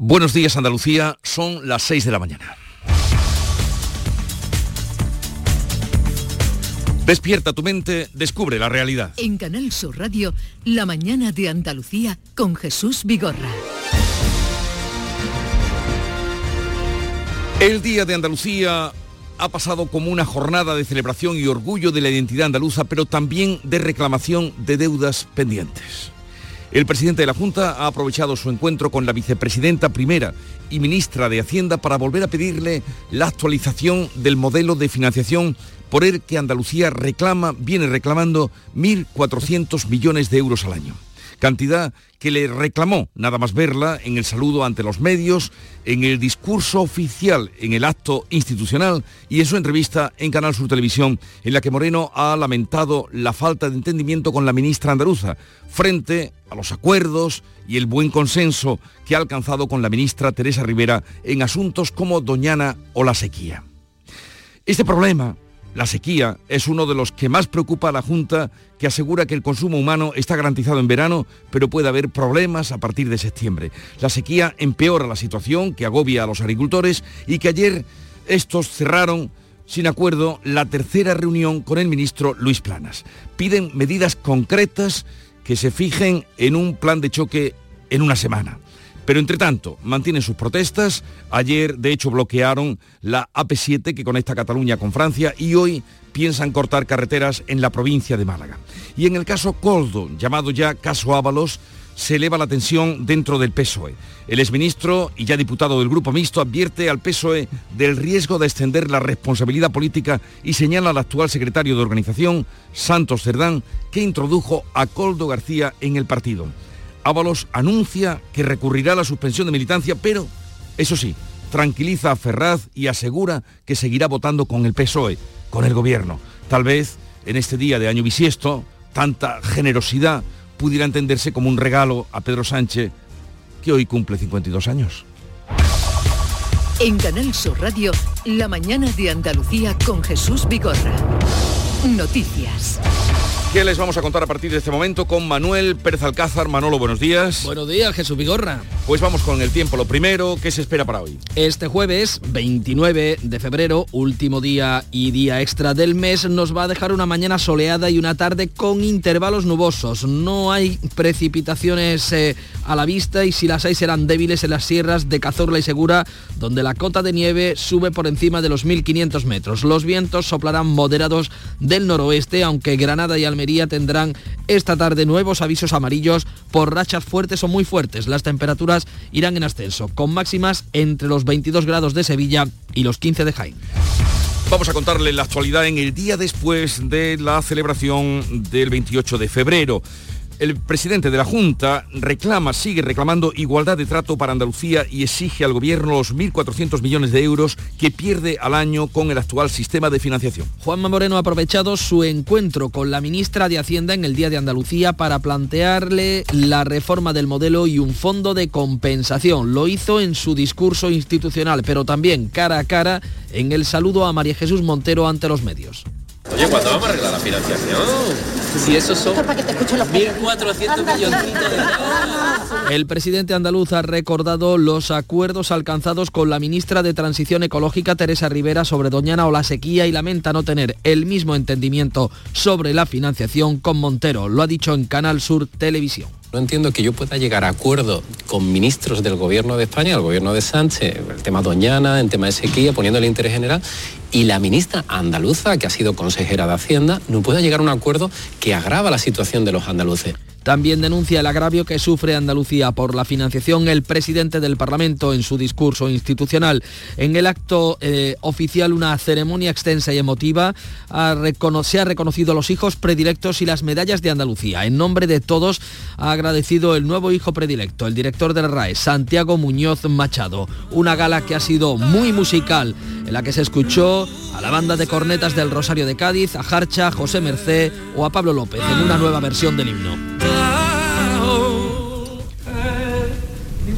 Buenos días Andalucía, son las 6 de la mañana. Despierta tu mente, descubre la realidad. En Canal Sur Radio, La mañana de Andalucía con Jesús Vigorra. El Día de Andalucía ha pasado como una jornada de celebración y orgullo de la identidad andaluza, pero también de reclamación de deudas pendientes. El presidente de la Junta ha aprovechado su encuentro con la vicepresidenta primera y ministra de Hacienda para volver a pedirle la actualización del modelo de financiación por el que Andalucía reclama, viene reclamando 1.400 millones de euros al año cantidad que le reclamó nada más verla en el saludo ante los medios, en el discurso oficial, en el acto institucional y en su entrevista en Canal Sur Televisión, en la que Moreno ha lamentado la falta de entendimiento con la ministra andaluza frente a los acuerdos y el buen consenso que ha alcanzado con la ministra Teresa Rivera en asuntos como Doñana o la sequía. Este problema la sequía es uno de los que más preocupa a la Junta, que asegura que el consumo humano está garantizado en verano, pero puede haber problemas a partir de septiembre. La sequía empeora la situación, que agobia a los agricultores y que ayer estos cerraron sin acuerdo la tercera reunión con el ministro Luis Planas. Piden medidas concretas que se fijen en un plan de choque en una semana. Pero entre tanto, mantienen sus protestas. Ayer, de hecho, bloquearon la AP7 que conecta Cataluña con Francia y hoy piensan cortar carreteras en la provincia de Málaga. Y en el caso Coldo, llamado ya caso Ábalos, se eleva la tensión dentro del PSOE. El exministro y ya diputado del Grupo Mixto advierte al PSOE del riesgo de extender la responsabilidad política y señala al actual secretario de organización, Santos Cerdán, que introdujo a Coldo García en el partido. Ábalos anuncia que recurrirá a la suspensión de militancia, pero, eso sí, tranquiliza a Ferraz y asegura que seguirá votando con el PSOE, con el gobierno. Tal vez en este día de año bisiesto, tanta generosidad pudiera entenderse como un regalo a Pedro Sánchez, que hoy cumple 52 años. En Canal Sur Radio, la mañana de Andalucía con Jesús Vigorra. Noticias. ¿Qué les vamos a contar a partir de este momento con Manuel Pérez Alcázar? Manolo, buenos días. Buenos días, Jesús Vigorra. Pues vamos con el tiempo. Lo primero, ¿qué se espera para hoy? Este jueves, 29 de febrero, último día y día extra del mes, nos va a dejar una mañana soleada y una tarde con intervalos nubosos. No hay precipitaciones eh, a la vista y si las hay serán débiles en las sierras de Cazorla y Segura, donde la cota de nieve sube por encima de los 1.500 metros. Los vientos soplarán moderados del noroeste, aunque Granada y Almería tendrán esta tarde nuevos avisos amarillos por rachas fuertes o muy fuertes. Las temperaturas irán en ascenso, con máximas entre los 22 grados de Sevilla y los 15 de Jaén. Vamos a contarle la actualidad en el día después de la celebración del 28 de febrero. El presidente de la Junta reclama, sigue reclamando igualdad de trato para Andalucía y exige al gobierno los 1.400 millones de euros que pierde al año con el actual sistema de financiación. Juanma Moreno ha aprovechado su encuentro con la ministra de Hacienda en el Día de Andalucía para plantearle la reforma del modelo y un fondo de compensación. Lo hizo en su discurso institucional, pero también cara a cara en el saludo a María Jesús Montero ante los medios. Oye, ¿cuándo vamos a arreglar la financiación? Si esos son 1.400 millones de El presidente andaluz ha recordado los acuerdos alcanzados con la ministra de Transición Ecológica, Teresa Rivera, sobre Doñana o la sequía y lamenta no tener el mismo entendimiento sobre la financiación con Montero. Lo ha dicho en Canal Sur Televisión. No entiendo que yo pueda llegar a acuerdo con ministros del gobierno de España, el gobierno de Sánchez, el tema Doñana, el tema de sequía, poniendo el interés general, y la ministra andaluza, que ha sido consejera de Hacienda, no pueda llegar a un acuerdo que agrava la situación de los andaluces. También denuncia el agravio que sufre Andalucía por la financiación el presidente del Parlamento en su discurso institucional. En el acto eh, oficial, una ceremonia extensa y emotiva, se ha reconocido a los hijos predilectos y las medallas de Andalucía. En nombre de todos ha agradecido el nuevo hijo predilecto, el director del RAE, Santiago Muñoz Machado. Una gala que ha sido muy musical, en la que se escuchó a la banda de cornetas del Rosario de Cádiz, a Jarcha, José Mercé o a Pablo López en una nueva versión del himno.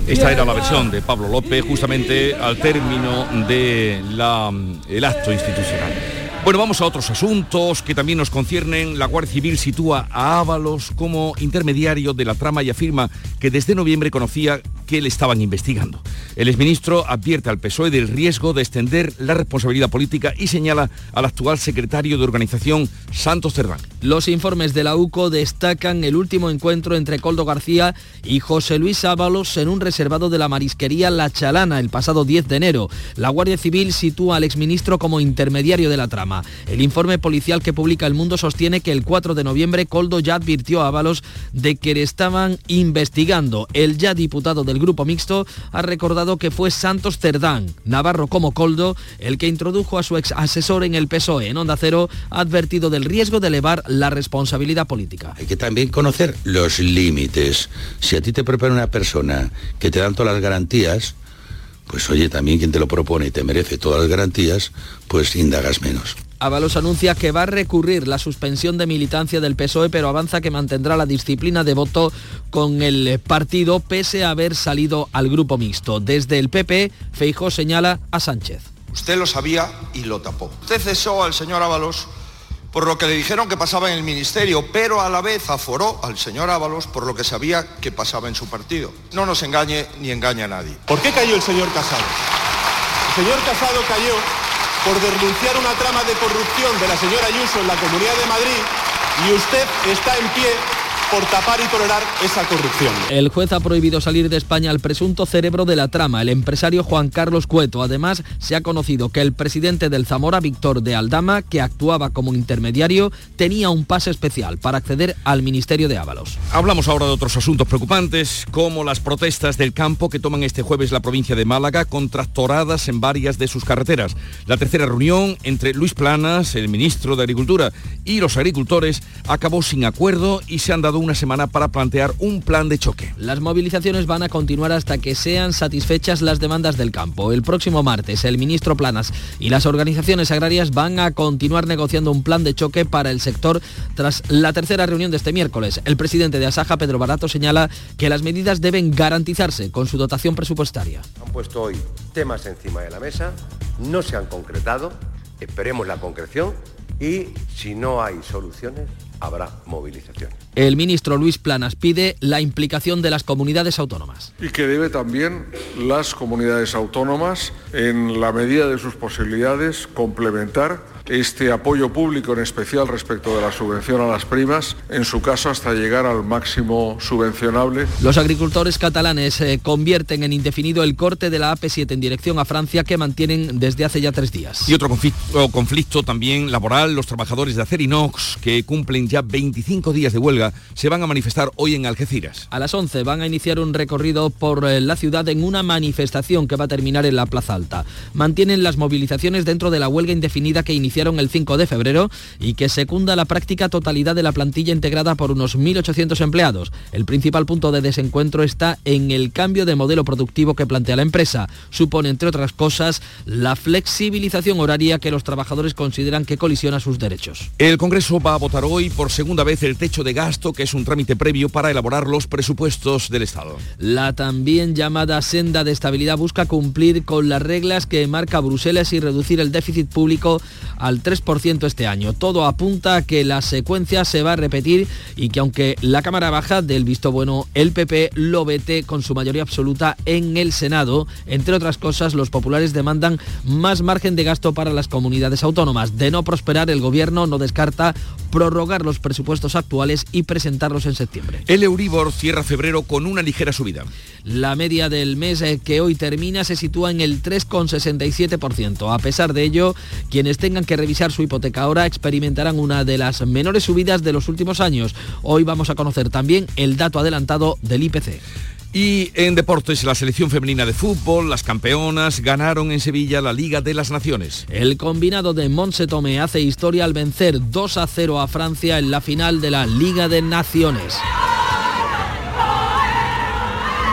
Esta era la versión de Pablo López justamente al término del acto institucional. Bueno, vamos a otros asuntos que también nos conciernen. La Guardia Civil sitúa a Ábalos como intermediario de la trama y afirma que desde noviembre conocía que le estaban investigando. El exministro advierte al PSOE del riesgo de extender la responsabilidad política y señala al actual secretario de organización, Santos Cerdán. Los informes de la UCO destacan el último encuentro entre Coldo García y José Luis Ábalos en un reservado de la marisquería La Chalana el pasado 10 de enero. La Guardia Civil sitúa al exministro como intermediario de la trama. El informe policial que publica El Mundo sostiene que el 4 de noviembre Coldo ya advirtió a Ábalos de que le estaban investigando. El ya diputado del grupo mixto ha recordado que fue Santos Cerdán, Navarro como Coldo, el que introdujo a su ex asesor en el PSOE. En Onda Cero advertido del riesgo de elevar la responsabilidad política. Hay que también conocer los límites. Si a ti te prepara una persona que te dan todas las garantías, pues oye, también quien te lo propone y te merece todas las garantías, pues indagas menos. Ábalos anuncia que va a recurrir la suspensión de militancia del PSOE, pero avanza que mantendrá la disciplina de voto con el partido pese a haber salido al grupo mixto. Desde el PP, Feijó señala a Sánchez. Usted lo sabía y lo tapó. Usted cesó al señor Ábalos por lo que le dijeron que pasaba en el ministerio, pero a la vez aforó al señor Ábalos por lo que sabía que pasaba en su partido. No nos engañe ni engaña a nadie. ¿Por qué cayó el señor Casado? El señor Casado cayó por denunciar una trama de corrupción de la señora Ayuso en la Comunidad de Madrid y usted está en pie por tapar y tolerar esa corrupción. El juez ha prohibido salir de España al presunto cerebro de la trama, el empresario Juan Carlos Cueto. Además, se ha conocido que el presidente del Zamora, Víctor de Aldama, que actuaba como intermediario, tenía un pase especial para acceder al Ministerio de Ábalos. Hablamos ahora de otros asuntos preocupantes, como las protestas del campo que toman este jueves la provincia de Málaga con tractoradas en varias de sus carreteras. La tercera reunión entre Luis Planas, el ministro de Agricultura, y los agricultores acabó sin acuerdo y se han dado una semana para plantear un plan de choque. Las movilizaciones van a continuar hasta que sean satisfechas las demandas del campo. El próximo martes, el ministro Planas y las organizaciones agrarias van a continuar negociando un plan de choque para el sector tras la tercera reunión de este miércoles. El presidente de Asaja, Pedro Barato, señala que las medidas deben garantizarse con su dotación presupuestaria. Han puesto hoy temas encima de la mesa, no se han concretado, esperemos la concreción y si no hay soluciones, habrá movilización. El ministro Luis Planas pide la implicación de las comunidades autónomas. Y que debe también las comunidades autónomas, en la medida de sus posibilidades, complementar este apoyo público, en especial respecto de la subvención a las primas, en su caso hasta llegar al máximo subvencionable. Los agricultores catalanes eh, convierten en indefinido el corte de la AP7 en dirección a Francia que mantienen desde hace ya tres días. Y otro conflicto, conflicto también laboral, los trabajadores de Acerinox, que cumplen ya 25 días de huelga, se van a manifestar hoy en Algeciras. A las 11 van a iniciar un recorrido por eh, la ciudad en una manifestación que va a terminar en la Plaza Alta. Mantienen las movilizaciones dentro de la huelga indefinida que inició el 5 de febrero y que secunda la práctica totalidad de la plantilla integrada por unos 1.800 empleados. El principal punto de desencuentro está en el cambio de modelo productivo que plantea la empresa. Supone, entre otras cosas, la flexibilización horaria que los trabajadores consideran que colisiona sus derechos. El Congreso va a votar hoy por segunda vez el techo de gasto, que es un trámite previo para elaborar los presupuestos del Estado. La también llamada senda de estabilidad busca cumplir con las reglas que marca Bruselas y reducir el déficit público al 3% este año. Todo apunta a que la secuencia se va a repetir y que aunque la Cámara Baja del visto bueno, el PP lo vete con su mayoría absoluta en el Senado. Entre otras cosas, los populares demandan más margen de gasto para las comunidades autónomas. De no prosperar, el gobierno no descarta prorrogar los presupuestos actuales y presentarlos en septiembre. El Euribor cierra febrero con una ligera subida. La media del mes eh, que hoy termina se sitúa en el 3,67%. A pesar de ello, quienes tengan que revisar su hipoteca ahora experimentarán una de las menores subidas de los últimos años. Hoy vamos a conocer también el dato adelantado del IPC. Y en deportes, la selección femenina de fútbol, las campeonas, ganaron en Sevilla la Liga de las Naciones. El combinado de Monse Tomé hace historia al vencer 2 a 0 a Francia en la final de la Liga de Naciones.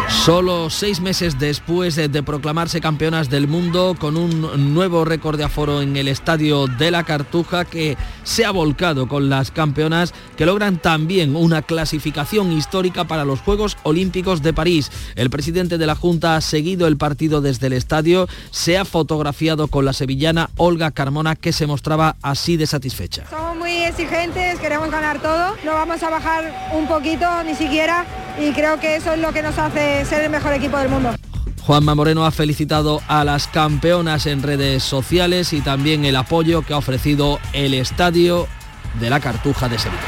Solo seis meses después de proclamarse campeonas del mundo con un nuevo récord de aforo en el estadio de la Cartuja que se ha volcado con las campeonas que logran también una clasificación histórica para los Juegos Olímpicos de París. El presidente de la Junta ha seguido el partido desde el estadio, se ha fotografiado con la sevillana Olga Carmona que se mostraba así de satisfecha. Exigentes, queremos ganar todo, no vamos a bajar un poquito ni siquiera y creo que eso es lo que nos hace ser el mejor equipo del mundo. Juanma Moreno ha felicitado a las campeonas en redes sociales y también el apoyo que ha ofrecido el estadio de la Cartuja de Sevilla.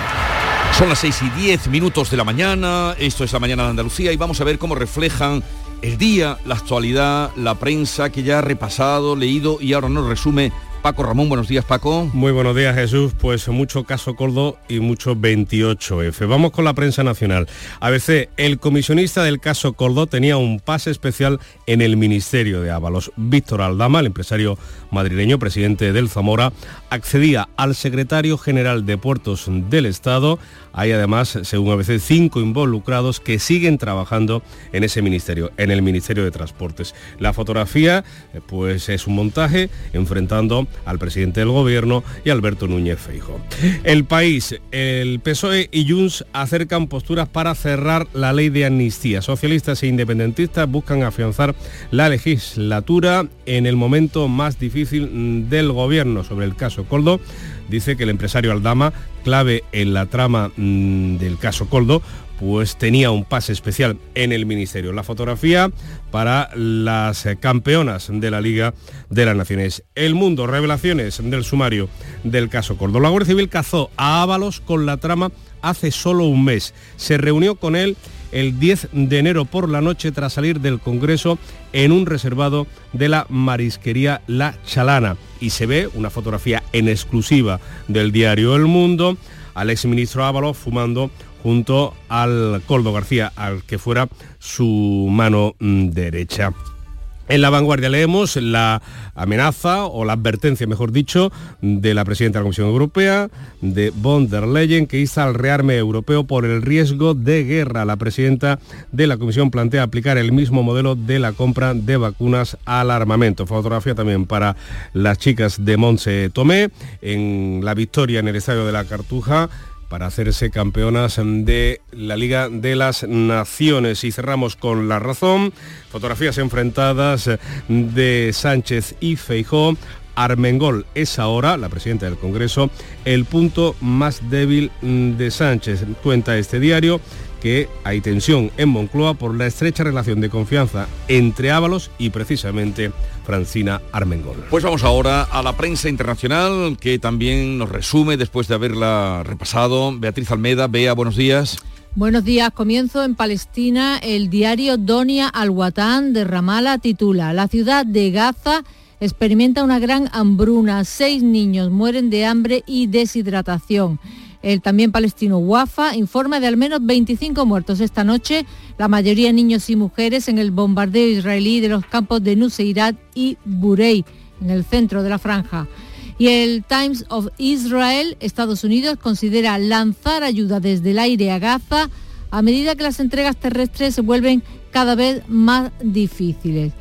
Son las 6 y 10 minutos de la mañana, esto es la mañana de Andalucía y vamos a ver cómo reflejan el día, la actualidad, la prensa que ya ha repasado, leído y ahora nos resume Paco Ramón, buenos días Paco. Muy buenos días Jesús, pues mucho caso Coldo y mucho 28F. Vamos con la prensa nacional. ABC, el comisionista del caso Coldo tenía un pase especial en el Ministerio de Ábalos. Víctor Aldama, el empresario madrileño, presidente del Zamora, accedía al secretario general de Puertos del Estado. Hay además, según ABC, cinco involucrados que siguen trabajando en ese ministerio, en el Ministerio de Transportes. La fotografía, pues es un montaje enfrentando al presidente del gobierno y Alberto Núñez Feijo. El país, el PSOE y Junts acercan posturas para cerrar la ley de amnistía. Socialistas e independentistas buscan afianzar la legislatura en el momento más difícil del gobierno sobre el caso Coldo. Dice que el empresario Aldama, clave en la trama mm, del caso Coldo, pues tenía un pase especial en el ministerio. La fotografía para las campeonas de la Liga de las Naciones. El mundo, revelaciones del sumario del caso Córdoba. La Guardia Civil cazó a Ábalos con la trama hace solo un mes. Se reunió con él el 10 de enero por la noche tras salir del Congreso en un reservado de la marisquería La Chalana. Y se ve una fotografía en exclusiva del diario El Mundo al exministro Ábalos fumando junto al Coldo García, al que fuera su mano mm, derecha. En la vanguardia leemos la amenaza o la advertencia, mejor dicho, de la presidenta de la Comisión Europea, de von der Leyen, que insta al rearme europeo por el riesgo de guerra. La presidenta de la Comisión plantea aplicar el mismo modelo de la compra de vacunas al armamento. Fotografía también para las chicas de Monse Tomé en la victoria en el Estadio de la Cartuja para hacerse campeonas de la Liga de las Naciones. Y cerramos con la razón, fotografías enfrentadas de Sánchez y Feijó. Armengol es ahora, la presidenta del Congreso, el punto más débil de Sánchez. Cuenta este diario que hay tensión en Moncloa por la estrecha relación de confianza entre Ábalos y precisamente Francina Armengol. Pues vamos ahora a la prensa internacional que también nos resume después de haberla repasado. Beatriz Almeda, Bea, buenos días. Buenos días. Comienzo en Palestina. El diario Donia Al-Watan de Ramallah titula La ciudad de Gaza experimenta una gran hambruna. Seis niños mueren de hambre y deshidratación. El también palestino Wafa informa de al menos 25 muertos esta noche, la mayoría niños y mujeres en el bombardeo israelí de los campos de Nuseirat y Burey, en el centro de la franja. Y el Times of Israel, Estados Unidos, considera lanzar ayuda desde el aire a Gaza a medida que las entregas terrestres se vuelven cada vez más difíciles.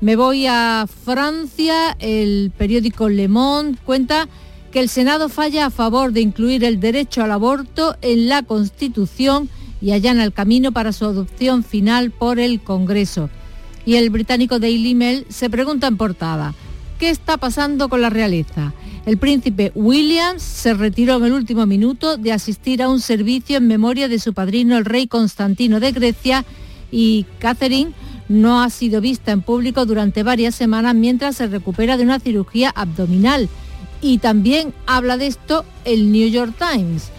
Me voy a Francia, el periódico Le Monde cuenta que el Senado falla a favor de incluir el derecho al aborto en la Constitución y allana el camino para su adopción final por el Congreso. Y el británico Daily Mail se pregunta en portada, ¿qué está pasando con la realeza? El príncipe Williams se retiró en el último minuto de asistir a un servicio en memoria de su padrino, el rey Constantino de Grecia, y Catherine no ha sido vista en público durante varias semanas mientras se recupera de una cirugía abdominal y también habla de esto el New York Times.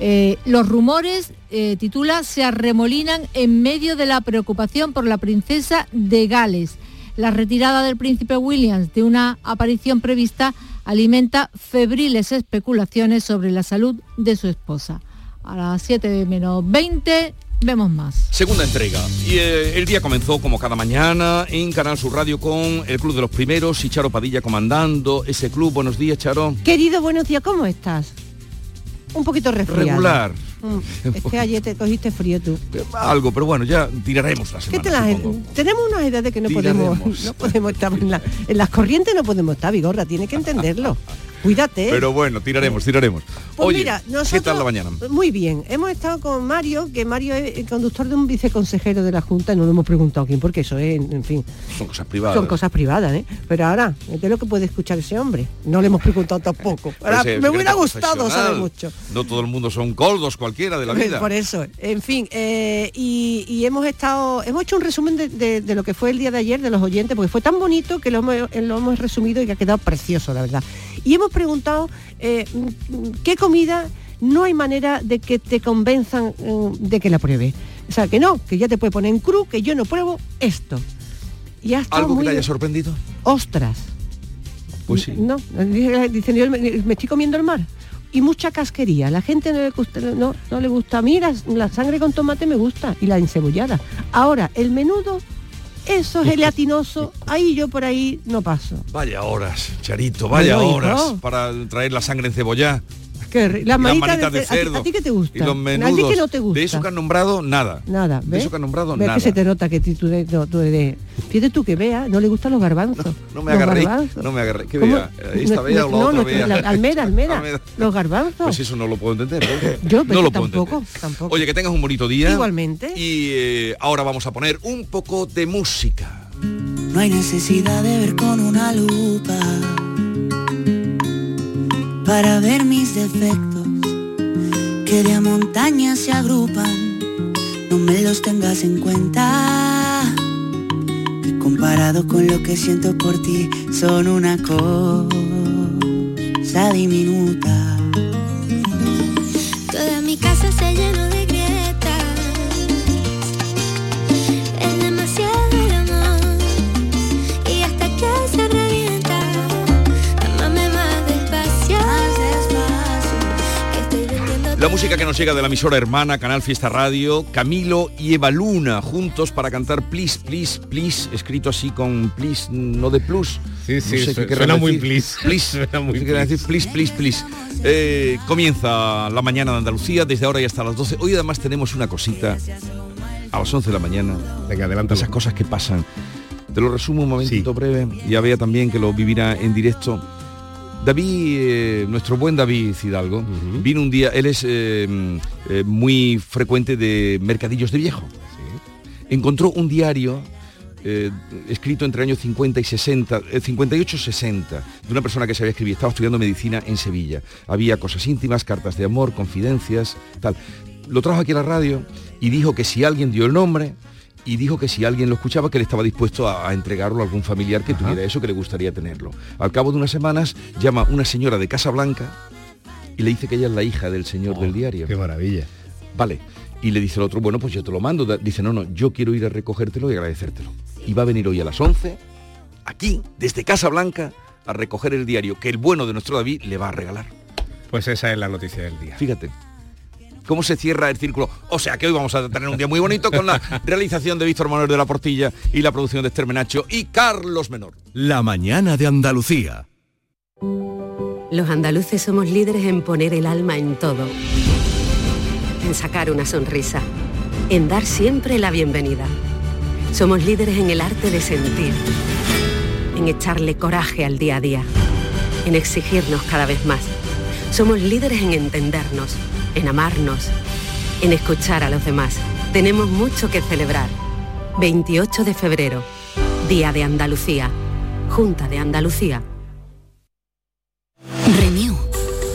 Eh, los rumores, eh, titula, se arremolinan en medio de la preocupación por la princesa de Gales. La retirada del príncipe Williams de una aparición prevista alimenta febriles especulaciones sobre la salud de su esposa. A las 7 menos 20 vemos más. Segunda entrega. Y eh, el día comenzó como cada mañana en Canal Sur Radio con el Club de los Primeros y Charo Padilla comandando ese club. Buenos días, Charo. Querido, buenos días, ¿cómo estás? Un poquito resfriado. Regular. Mm, es que ayer te cogiste frío tú. Algo, pero bueno, ya tiraremos la semana. tenemos unas edades que no podemos, no podemos estar en, las corrientes, no podemos estar, Vigorra, tiene que entenderlo. Cuídate. ¿eh? Pero bueno, tiraremos, tiraremos. Pues Oye, mira, ¿qué nosotros, tal la mañana? Muy bien, hemos estado con Mario, que Mario es el conductor de un viceconsejero de la Junta, y no le hemos preguntado quién, porque eso es, en fin, Son cosas privadas. son cosas privadas, ¿eh? Pero ahora, ¿qué es lo que puede escuchar ese hombre? No le hemos preguntado tampoco. Ahora, me hubiera gustado saber mucho. No todo el mundo son coldos cualquiera de la vida. Por eso, en fin, eh, y, y hemos estado, hemos hecho un resumen de, de- de lo que fue el día de ayer de los oyentes, porque fue tan bonito que lo hemos, eh, lo hemos resumido y que ha quedado precioso, la verdad. Y hemos preguntado eh, mm, qué comida no hay manera de que te convenzan eh, de que la pruebes. O sea, que no, que ya te puede poner en cruz, que yo no pruebo esto. Y ha estado ¿Algo que te haya sorprendido? Ostras. Pues sí. No, dicen, yo me, me estoy comiendo el mar. Y mucha casquería. La gente no le gusta, no, no le gusta. A mí la, la sangre con tomate me gusta y la encebollada. Ahora, el menudo, eso es gelatinoso, ahí yo por ahí no paso. Vaya horas, Charito, vaya horas para traer la sangre en cebollá. Qué las manitas de ce- ¿a ti- cerdo. ¿A ti qué te gusta? Y los A ti menudos. que no te gusta. De eso que han nombrado, nada. Nada, De ¿ves? eso que han nombrado, ¿Ves nada. que se te nota que tú, eres- no, tú eres... Fíjate tú que vea, no le gustan los garbanzos. No me agarré, no me agarré. ¿Qué ¿Cómo? vea? ¿Esta vea o la no, otra no, vea? la- almera, almera. Almera. Los garbanzos. Pues eso no lo puedo entender. ¿no? Yo, no lo puedo tampoco, entender. tampoco. Oye, que tengas un bonito día. Igualmente. Y eh, ahora vamos a poner un poco de música. No hay necesidad de ver con una lupa para ver mis defectos que de a montañas se agrupan. No me los tengas en cuenta. Que comparado con lo que siento por ti son una cosa diminuta. Toda mi casa se La música que nos llega de la emisora hermana Canal Fiesta Radio, Camilo y Eva Luna, juntos para cantar Please, Please, Please, escrito así con Please, no de plus. Sí, sí, No sé su- qué querrán suena muy please. Please, Suena muy decir, please, please, please. Eh, comienza la mañana de Andalucía, desde ahora y hasta las 12. Hoy además tenemos una cosita a las 11 de la mañana. Venga, adelante. Esas cosas que pasan. Te lo resumo un momentito breve. Ya vea también que lo vivirá en directo. David, eh, nuestro buen David Hidalgo, vino un día, él es eh, eh, muy frecuente de mercadillos de viejo. Encontró un diario escrito entre años 50 y 60, eh, 58-60, de una persona que sabía escribir, estaba estudiando medicina en Sevilla. Había cosas íntimas, cartas de amor, confidencias, tal. Lo trajo aquí a la radio y dijo que si alguien dio el nombre, y dijo que si alguien lo escuchaba que él estaba dispuesto a, a entregarlo a algún familiar que tuviera eso, que le gustaría tenerlo. Al cabo de unas semanas llama una señora de Casa Blanca y le dice que ella es la hija del señor del diario. Oh, Qué maravilla. Vale. Y le dice el otro, bueno, pues yo te lo mando. Dice, no, no, yo quiero ir a recogértelo y agradecértelo. Y va a venir hoy a las 11, aquí, desde Casa Blanca, a recoger el diario que el bueno de nuestro David le va a regalar. Pues esa es la noticia del día. Fíjate. ¿Cómo se cierra el círculo? O sea que hoy vamos a tener un día muy bonito con la realización de Víctor Manuel de la Portilla y la producción de Esther Menacho y Carlos Menor. La mañana de Andalucía. Los andaluces somos líderes en poner el alma en todo. En sacar una sonrisa. En dar siempre la bienvenida. Somos líderes en el arte de sentir. En echarle coraje al día a día. En exigirnos cada vez más. Somos líderes en entendernos. En amarnos. En escuchar a los demás. Tenemos mucho que celebrar. 28 de febrero. Día de Andalucía. Junta de Andalucía.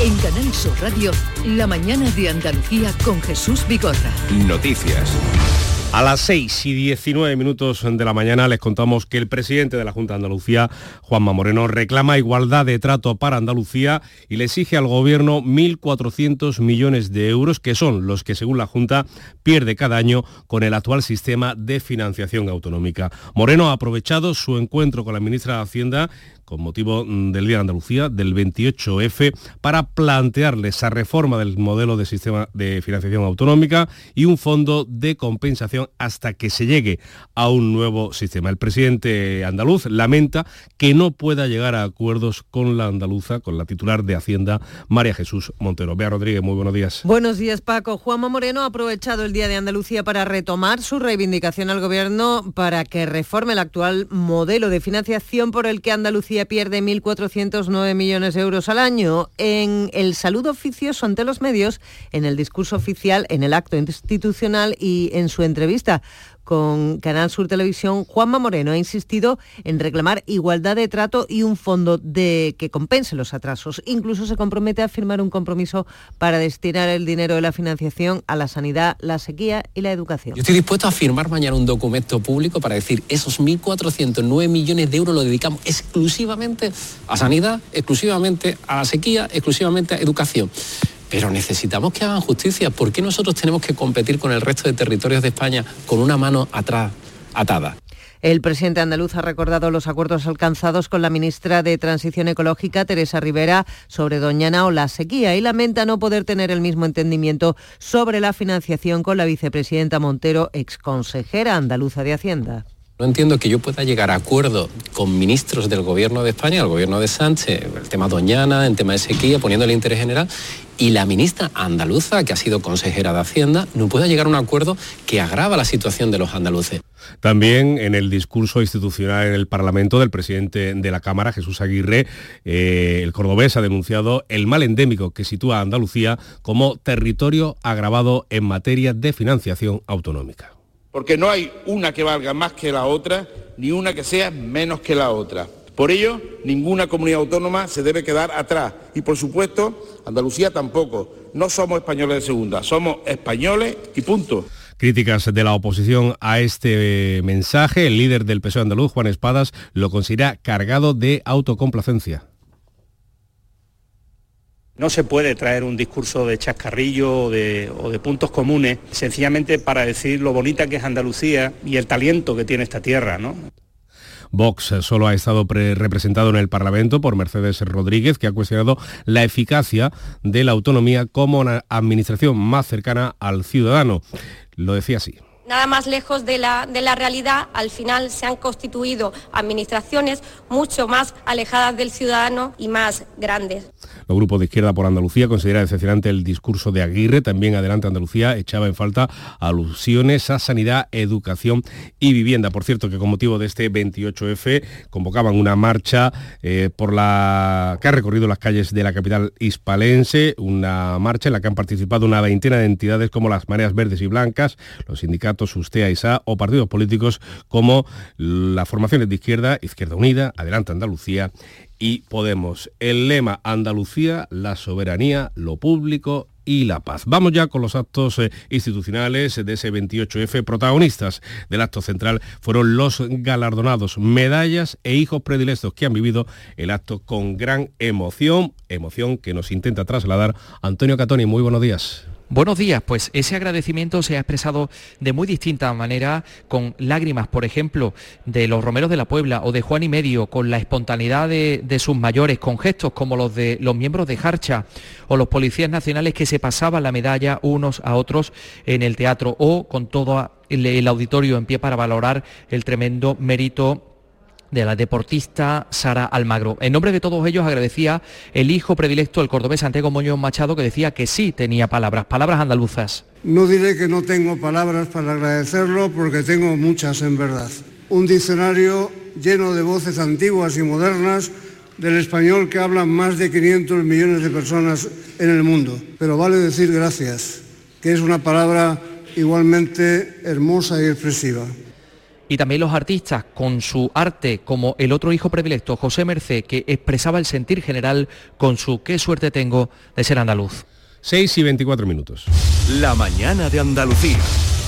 En Canal Sur Radio, la mañana de Andalucía con Jesús Vigorra. Noticias. A las 6 y 19 minutos de la mañana les contamos que el presidente de la Junta de Andalucía, Juanma Moreno, reclama igualdad de trato para Andalucía y le exige al gobierno 1.400 millones de euros, que son los que, según la Junta, pierde cada año con el actual sistema de financiación autonómica. Moreno ha aprovechado su encuentro con la ministra de Hacienda con motivo mm, del Día de Andalucía, del 28F, para plantearle esa reforma del modelo de sistema de financiación autonómica y un fondo de compensación hasta que se llegue a un nuevo sistema. El presidente andaluz lamenta que no pueda llegar a acuerdos con la andaluza, con la titular de Hacienda, María Jesús Montero. Bea Rodríguez, muy buenos días. Buenos días, Paco. Juanma Moreno ha aprovechado el Día de Andalucía para retomar su reivindicación al Gobierno para que reforme el actual modelo de financiación por el que Andalucía pierde 1.409 millones de euros al año. En el saludo oficioso ante los medios, en el discurso oficial, en el acto institucional y en su entrevista con Canal Sur Televisión, Juanma Moreno ha insistido en reclamar igualdad de trato y un fondo de que compense los atrasos. Incluso se compromete a firmar un compromiso para destinar el dinero de la financiación a la sanidad, la sequía y la educación. Yo estoy dispuesto a firmar mañana un documento público para decir esos 1.409 millones de euros los dedicamos exclusivamente a sanidad, exclusivamente a la sequía, exclusivamente a educación. Pero necesitamos que hagan justicia. ¿Por qué nosotros tenemos que competir con el resto de territorios de España con una mano atrás atada? El presidente andaluz ha recordado los acuerdos alcanzados con la ministra de Transición Ecológica, Teresa Rivera, sobre Doñana o la sequía y lamenta no poder tener el mismo entendimiento sobre la financiación con la vicepresidenta Montero, exconsejera andaluza de Hacienda. No entiendo que yo pueda llegar a acuerdo con ministros del gobierno de España, el gobierno de Sánchez, el tema Doñana, el tema de sequía, poniendo el interés general, y la ministra andaluza, que ha sido consejera de Hacienda, no pueda llegar a un acuerdo que agrava la situación de los andaluces. También en el discurso institucional en el Parlamento del presidente de la Cámara, Jesús Aguirre, eh, el cordobés ha denunciado el mal endémico que sitúa a Andalucía como territorio agravado en materia de financiación autonómica porque no hay una que valga más que la otra, ni una que sea menos que la otra. Por ello, ninguna comunidad autónoma se debe quedar atrás y, por supuesto, Andalucía tampoco. No somos españoles de segunda, somos españoles y punto. Críticas de la oposición a este mensaje, el líder del PSOE andaluz, Juan Espadas, lo considera cargado de autocomplacencia. No se puede traer un discurso de chascarrillo o de, o de, puntos comunes sencillamente para decir lo bonita que es Andalucía y el talento que tiene esta tierra, ¿no? Vox solo ha estado representado en el Parlamento por Mercedes Rodríguez, que ha cuestionado la eficacia de la autonomía como una administración más cercana al ciudadano. Lo decía así nada más lejos de la, de la, realidad, al final se han constituido administraciones mucho más alejadas del ciudadano y más grandes. El grupo de Izquierda por Andalucía considera decepcionante el discurso de Aguirre. También Adelante Andalucía echaba en falta alusiones a sanidad, educación y vivienda. Por cierto, que con motivo de este 28F convocaban una marcha eh, por la que ha recorrido las calles de la capital hispalense, una marcha en la que han participado una veintena de entidades como las Mareas Verdes y Blancas, los sindicatos USTEA y SA o partidos políticos como las formaciones de izquierda, Izquierda Unida, Adelante Andalucía y Podemos. El lema Andalucía, la soberanía, lo público y la paz. Vamos ya con los actos eh, institucionales de ese 28F. Protagonistas del acto central fueron los galardonados, medallas e hijos predilectos que han vivido el acto con gran emoción, emoción que nos intenta trasladar Antonio Catoni. Muy buenos días. Buenos días, pues ese agradecimiento se ha expresado de muy distinta manera, con lágrimas, por ejemplo, de los Romeros de la Puebla o de Juan y Medio, con la espontaneidad de, de sus mayores, con gestos como los de los miembros de Harcha o los policías nacionales que se pasaban la medalla unos a otros en el teatro o con todo el auditorio en pie para valorar el tremendo mérito de la deportista Sara Almagro. En nombre de todos ellos agradecía el hijo predilecto, el cordobés Santiago Moñón Machado, que decía que sí tenía palabras, palabras andaluzas. No diré que no tengo palabras para agradecerlo porque tengo muchas en verdad. Un diccionario lleno de voces antiguas y modernas del español que hablan más de 500 millones de personas en el mundo. Pero vale decir gracias, que es una palabra igualmente hermosa y expresiva y también los artistas con su arte, como el otro hijo predilecto, José Mercé, que expresaba el sentir general con su qué suerte tengo de ser andaluz. 6 y 24 minutos. La mañana de Andalucía.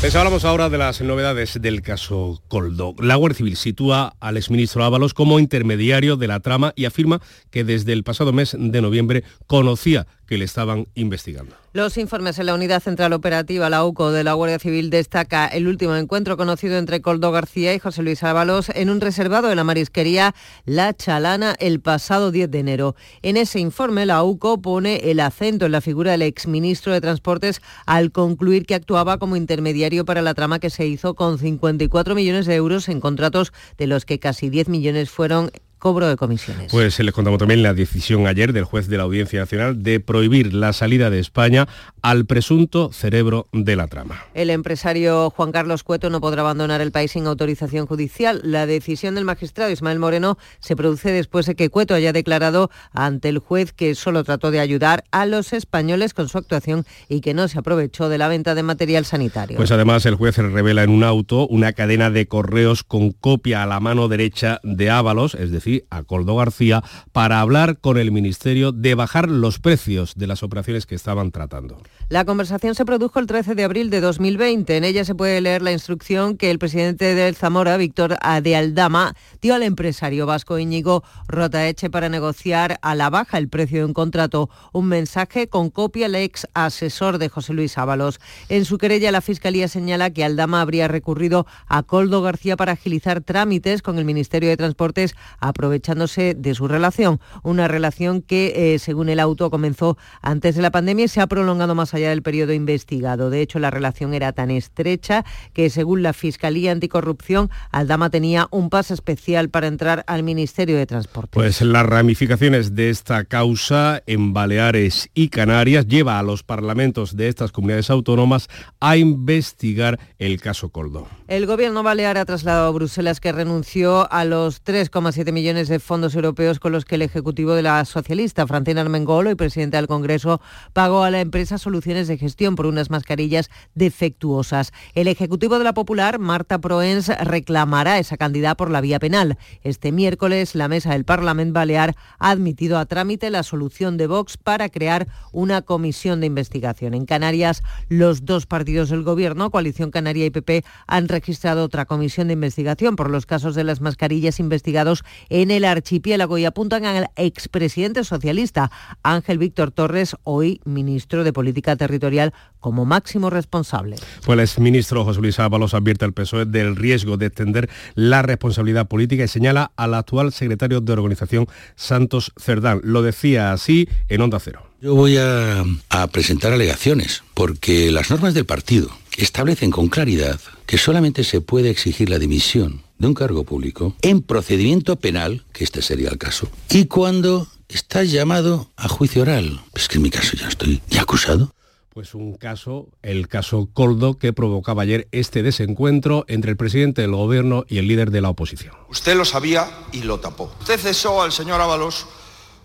Les hablamos ahora de las novedades del caso Coldo. La Guardia Civil sitúa al exministro Ábalos como intermediario de la trama y afirma que desde el pasado mes de noviembre conocía que le estaban investigando. Los informes en la Unidad Central Operativa, la UCO de la Guardia Civil, destaca el último encuentro conocido entre Coldo García y José Luis Ábalos en un reservado de la marisquería La Chalana el pasado 10 de enero. En ese informe, la UCO pone el acento en la figura del exministro de Transportes al concluir que actuaba como intermediario para la trama que se hizo con 54 millones de euros en contratos de los que casi 10 millones fueron cobro de comisiones. Pues les contamos también la decisión ayer del juez de la Audiencia Nacional de prohibir la salida de España al presunto cerebro de la trama. El empresario Juan Carlos Cueto no podrá abandonar el país sin autorización judicial. La decisión del magistrado Ismael Moreno se produce después de que Cueto haya declarado ante el juez que solo trató de ayudar a los españoles con su actuación y que no se aprovechó de la venta de material sanitario. Pues además el juez revela en un auto una cadena de correos con copia a la mano derecha de Ábalos, es decir, a Coldo García para hablar con el Ministerio de bajar los precios de las operaciones que estaban tratando. La conversación se produjo el 13 de abril de 2020. En ella se puede leer la instrucción que el presidente del Zamora, Víctor de Aldama, dio al empresario vasco Íñigo Rotaeche para negociar a la baja el precio de un contrato. Un mensaje con copia al ex asesor de José Luis Ábalos. En su querella, la Fiscalía señala que Aldama habría recurrido a Coldo García para agilizar trámites con el Ministerio de Transportes aprovechándose de su relación. Una relación que, eh, según el auto, comenzó antes de la pandemia y se ha prolongado más allá del periodo investigado. De hecho, la relación era tan estrecha que, según la Fiscalía Anticorrupción, Aldama tenía un pase especial para entrar al Ministerio de Transporte. Pues las ramificaciones de esta causa en Baleares y Canarias lleva a los parlamentos de estas comunidades autónomas a investigar el caso Coldo. El gobierno balear ha trasladado a Bruselas que renunció a los 3,7 millones de fondos europeos con los que el Ejecutivo de la socialista Francina Armengolo y presidenta del Congreso pagó a la empresa soluciones de gestión por unas mascarillas defectuosas. El Ejecutivo de la Popular, Marta Proens, reclamará esa cantidad por la vía penal. Este miércoles, la mesa del Parlamento Balear ha admitido a trámite la solución de Vox para crear una comisión de investigación. En Canarias, los dos partidos del Gobierno, Coalición Canaria y PP, han registrado otra comisión de investigación por los casos de las mascarillas investigados en el archipiélago y apuntan al expresidente socialista Ángel Víctor Torres, hoy ministro de Política Territorial, como máximo responsable. Pues el exministro José Luis Ábalos advierte al PSOE del riesgo de extender la responsabilidad política y señala al actual secretario de organización Santos Cerdán. Lo decía así en Onda Cero. Yo voy a, a presentar alegaciones porque las normas del partido establecen con claridad que solamente se puede exigir la dimisión de un cargo público en procedimiento penal, que este sería el caso, y cuando estás llamado a juicio oral. Es que en mi caso ya estoy ya acusado. Pues un caso, el caso Coldo, que provocaba ayer este desencuentro entre el presidente del gobierno y el líder de la oposición. Usted lo sabía y lo tapó. Usted cesó al señor Ábalos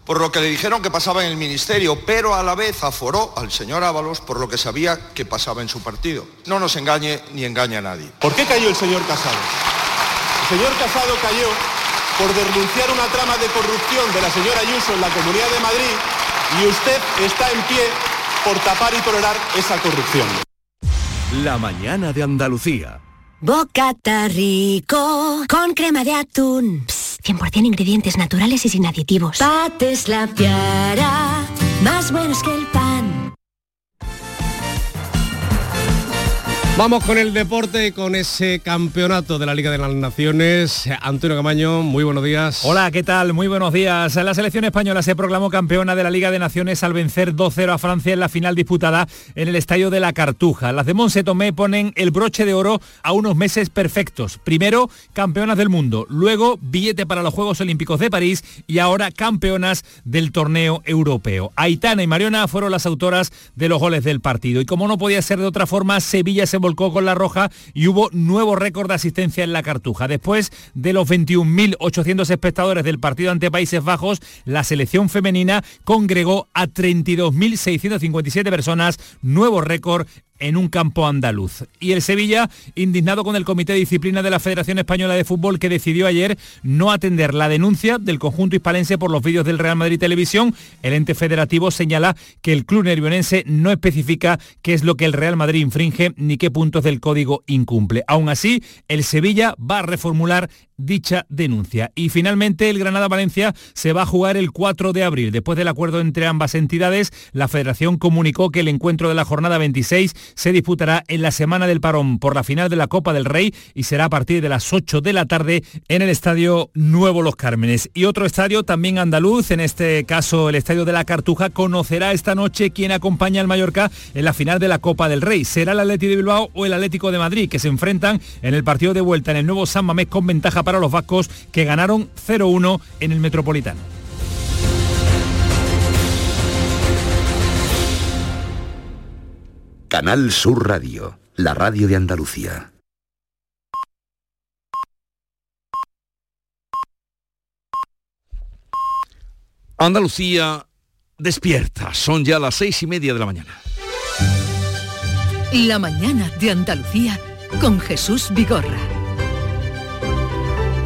por lo que le dijeron que pasaba en el ministerio, pero a la vez aforó al señor Ábalos por lo que sabía que pasaba en su partido. No nos engañe ni engaña a nadie. ¿Por qué cayó el señor Casado? El señor Casado cayó por denunciar una trama de corrupción de la señora Ayuso en la Comunidad de Madrid y usted está en pie por tapar y tolerar esa corrupción. La mañana de Andalucía. Bocata rico con crema de atún. Psst, 100% ingredientes naturales y sin aditivos. Pates la piara, más buenos que el Vamos con el deporte, con ese campeonato de la Liga de las Naciones. Antonio Camaño, muy buenos días. Hola, ¿qué tal? Muy buenos días. La selección española se proclamó campeona de la Liga de Naciones al vencer 2-0 a Francia en la final disputada en el Estadio de la Cartuja. Las de Monse Tomé ponen el broche de oro a unos meses perfectos. Primero, campeonas del mundo, luego billete para los Juegos Olímpicos de París y ahora campeonas del torneo europeo. Aitana y Mariona fueron las autoras de los goles del partido. Y como no podía ser de otra forma, Sevilla se volcó con la roja y hubo nuevo récord de asistencia en la Cartuja. Después de los 21.800 espectadores del partido ante Países Bajos, la selección femenina congregó a 32.657 personas, nuevo récord en un campo andaluz. Y el Sevilla, indignado con el Comité de Disciplina de la Federación Española de Fútbol, que decidió ayer no atender la denuncia del conjunto hispalense por los vídeos del Real Madrid Televisión, el ente federativo señala que el club nervionense no especifica qué es lo que el Real Madrid infringe ni qué puntos del código incumple. Aún así, el Sevilla va a reformular dicha denuncia. Y finalmente el Granada-Valencia se va a jugar el 4 de abril. Después del acuerdo entre ambas entidades, la federación comunicó que el encuentro de la jornada 26 se disputará en la semana del parón por la final de la Copa del Rey y será a partir de las 8 de la tarde en el Estadio Nuevo Los Cármenes. Y otro estadio también andaluz, en este caso el Estadio de la Cartuja, conocerá esta noche quién acompaña al Mallorca en la final de la Copa del Rey. ¿Será el Atlético de Bilbao o el Atlético de Madrid que se enfrentan en el partido de vuelta en el nuevo San Mamés con ventaja para los vascos que ganaron 0-1 en el Metropolitano. Canal Sur Radio, la radio de Andalucía. Andalucía despierta. Son ya las seis y media de la mañana. La mañana de Andalucía con Jesús Vigorra.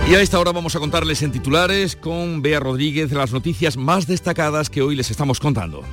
Y a esta hora vamos a contarles en titulares con Bea Rodríguez las noticias más destacadas que hoy les estamos contando.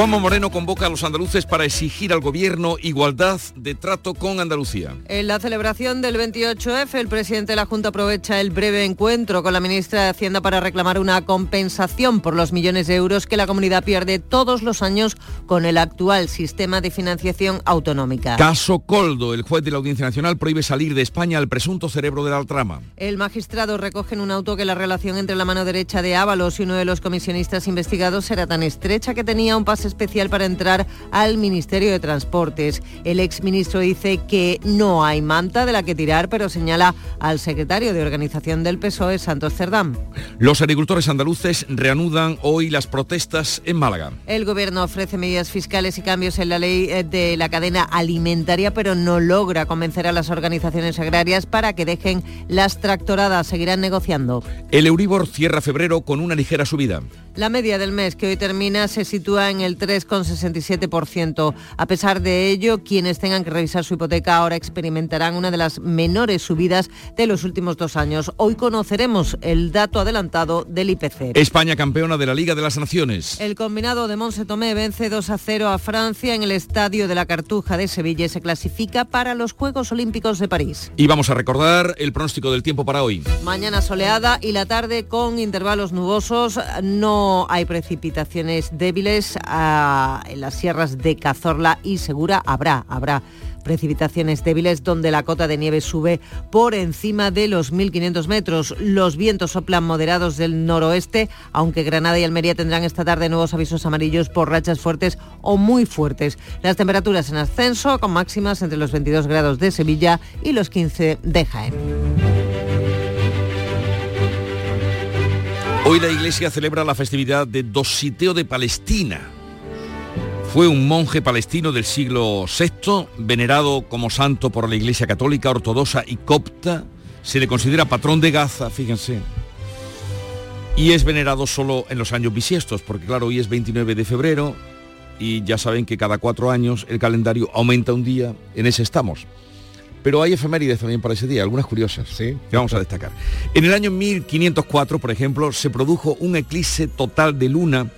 Juanma Moreno convoca a los andaluces para exigir al gobierno igualdad de trato con Andalucía. En la celebración del 28F, el presidente de la Junta aprovecha el breve encuentro con la ministra de Hacienda para reclamar una compensación por los millones de euros que la comunidad pierde todos los años con el actual sistema de financiación autonómica. Caso Coldo, el juez de la Audiencia Nacional prohíbe salir de España al presunto cerebro de la trama. El magistrado recoge en un auto que la relación entre la mano derecha de Ábalos y uno de los comisionistas investigados era tan estrecha que tenía un pase especial para entrar al Ministerio de Transportes. El exministro dice que no hay manta de la que tirar, pero señala al secretario de Organización del PSOE, Santos Cerdán. Los agricultores andaluces reanudan hoy las protestas en Málaga. El gobierno ofrece medidas fiscales y cambios en la ley eh, de la cadena alimentaria, pero no logra convencer a las organizaciones agrarias para que dejen las tractoradas. Seguirán negociando. El Euribor cierra febrero con una ligera subida. La media del mes que hoy termina se sitúa en el 3,67%. A pesar de ello, quienes tengan que revisar su hipoteca ahora experimentarán una de las menores subidas de los últimos dos años. Hoy conoceremos el dato adelantado del IPC. España campeona de la Liga de las Naciones. El combinado de Monse Tomé vence 2 a 0 a Francia en el Estadio de la Cartuja de Sevilla y se clasifica para los Juegos Olímpicos de París. Y vamos a recordar el pronóstico del tiempo para hoy. Mañana soleada y la tarde con intervalos nubosos. No hay precipitaciones débiles ah, en las sierras de Cazorla y Segura. Habrá, habrá precipitaciones débiles donde la cota de nieve sube por encima de los 1.500 metros. Los vientos soplan moderados del noroeste, aunque Granada y Almería tendrán esta tarde nuevos avisos amarillos por rachas fuertes o muy fuertes. Las temperaturas en ascenso con máximas entre los 22 grados de Sevilla y los 15 de Jaén. Hoy la Iglesia celebra la festividad de Dositeo de Palestina. Fue un monje palestino del siglo VI, venerado como santo por la Iglesia Católica, Ortodoxa y Copta. Se le considera patrón de Gaza, fíjense. Y es venerado solo en los años bisiestos, porque claro, hoy es 29 de febrero y ya saben que cada cuatro años el calendario aumenta un día, en ese estamos. Pero hay efemérides también para ese día, algunas curiosas, ¿sí? que vamos a destacar. En el año 1504, por ejemplo, se produjo un eclipse total de luna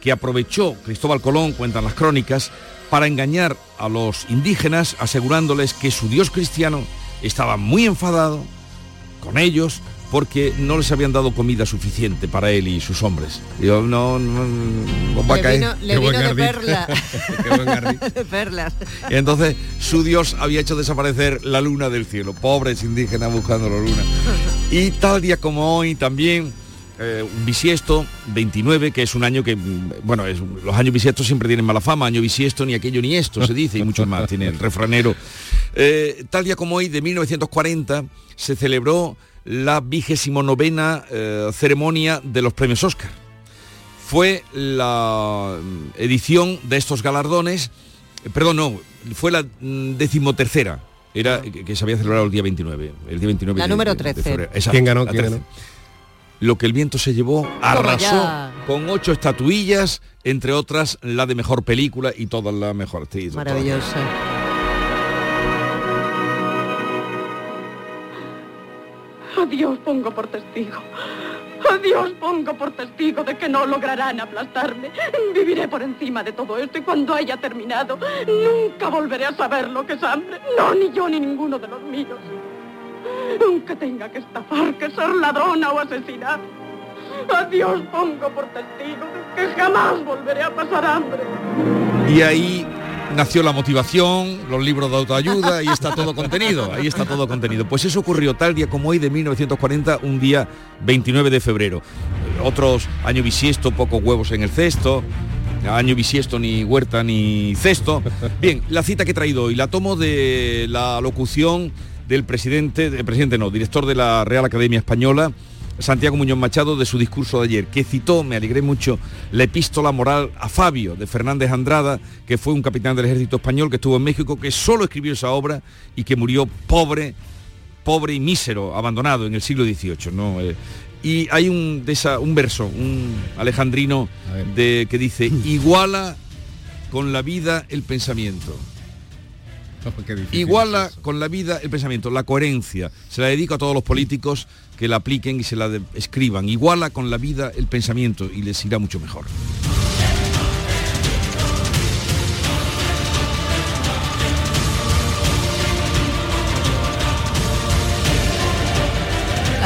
que aprovechó Cristóbal Colón, cuentan las crónicas, para engañar a los indígenas asegurándoles que su dios cristiano estaba muy enfadado con ellos porque no les habían dado comida suficiente para él y sus hombres. Digo, no, no, no va a Le caer. vino, le de perla. De perlas. Y entonces su dios había hecho desaparecer la luna del cielo. Pobres indígenas buscando la luna. Y tal día como hoy también, eh, un bisiesto, 29, que es un año que, mm, bueno, es- los años bisiestos siempre tienen mala fama, año bisiesto, ni aquello ni esto, se dice, y mucho más, tiene el refranero. Eh, tal día como hoy, de 1940, se celebró la vigésimo novena eh, ceremonia de los premios Oscar fue la mm, edición de estos galardones, eh, perdón, no, fue la mm, decimotercera, era que, que se había celebrado el día 29, el día 29 La de- número de- de 13. febrero. Exacto, ¿Quién ganó? la ¿Quién 13. Lo que el viento se llevó, arrasó con ocho estatuillas, entre otras la de mejor película y todas la mejor actriz. doctora. Maravillosa. Dios pongo por testigo. A Dios pongo por testigo de que no lograrán aplastarme. Viviré por encima de todo esto y cuando haya terminado, nunca volveré a saber lo que es hambre. No, ni yo ni ninguno de los míos. Aunque tenga que estafar, que ser ladrona o asesinar. A Dios pongo por testigo de que jamás volveré a pasar hambre. Y ahí nació la motivación, los libros de autoayuda, ahí está todo contenido, ahí está todo contenido. Pues eso ocurrió tal día como hoy de 1940, un día 29 de febrero. Otros año bisiesto, pocos huevos en el cesto, año bisiesto ni huerta ni cesto. Bien, la cita que he traído hoy la tomo de la locución del presidente, del presidente no, director de la Real Academia Española, Santiago Muñoz Machado, de su discurso de ayer, que citó, me alegré mucho, la epístola moral a Fabio de Fernández Andrada, que fue un capitán del ejército español que estuvo en México, que solo escribió esa obra y que murió pobre, pobre y mísero, abandonado en el siglo XVIII. ¿no? Eh, y hay un, de esa, un verso, un alejandrino, de, que dice, iguala con la vida el pensamiento. Iguala con la vida el pensamiento, la coherencia. Se la dedico a todos los políticos que la apliquen y se la escriban. Iguala con la vida el pensamiento y les irá mucho mejor.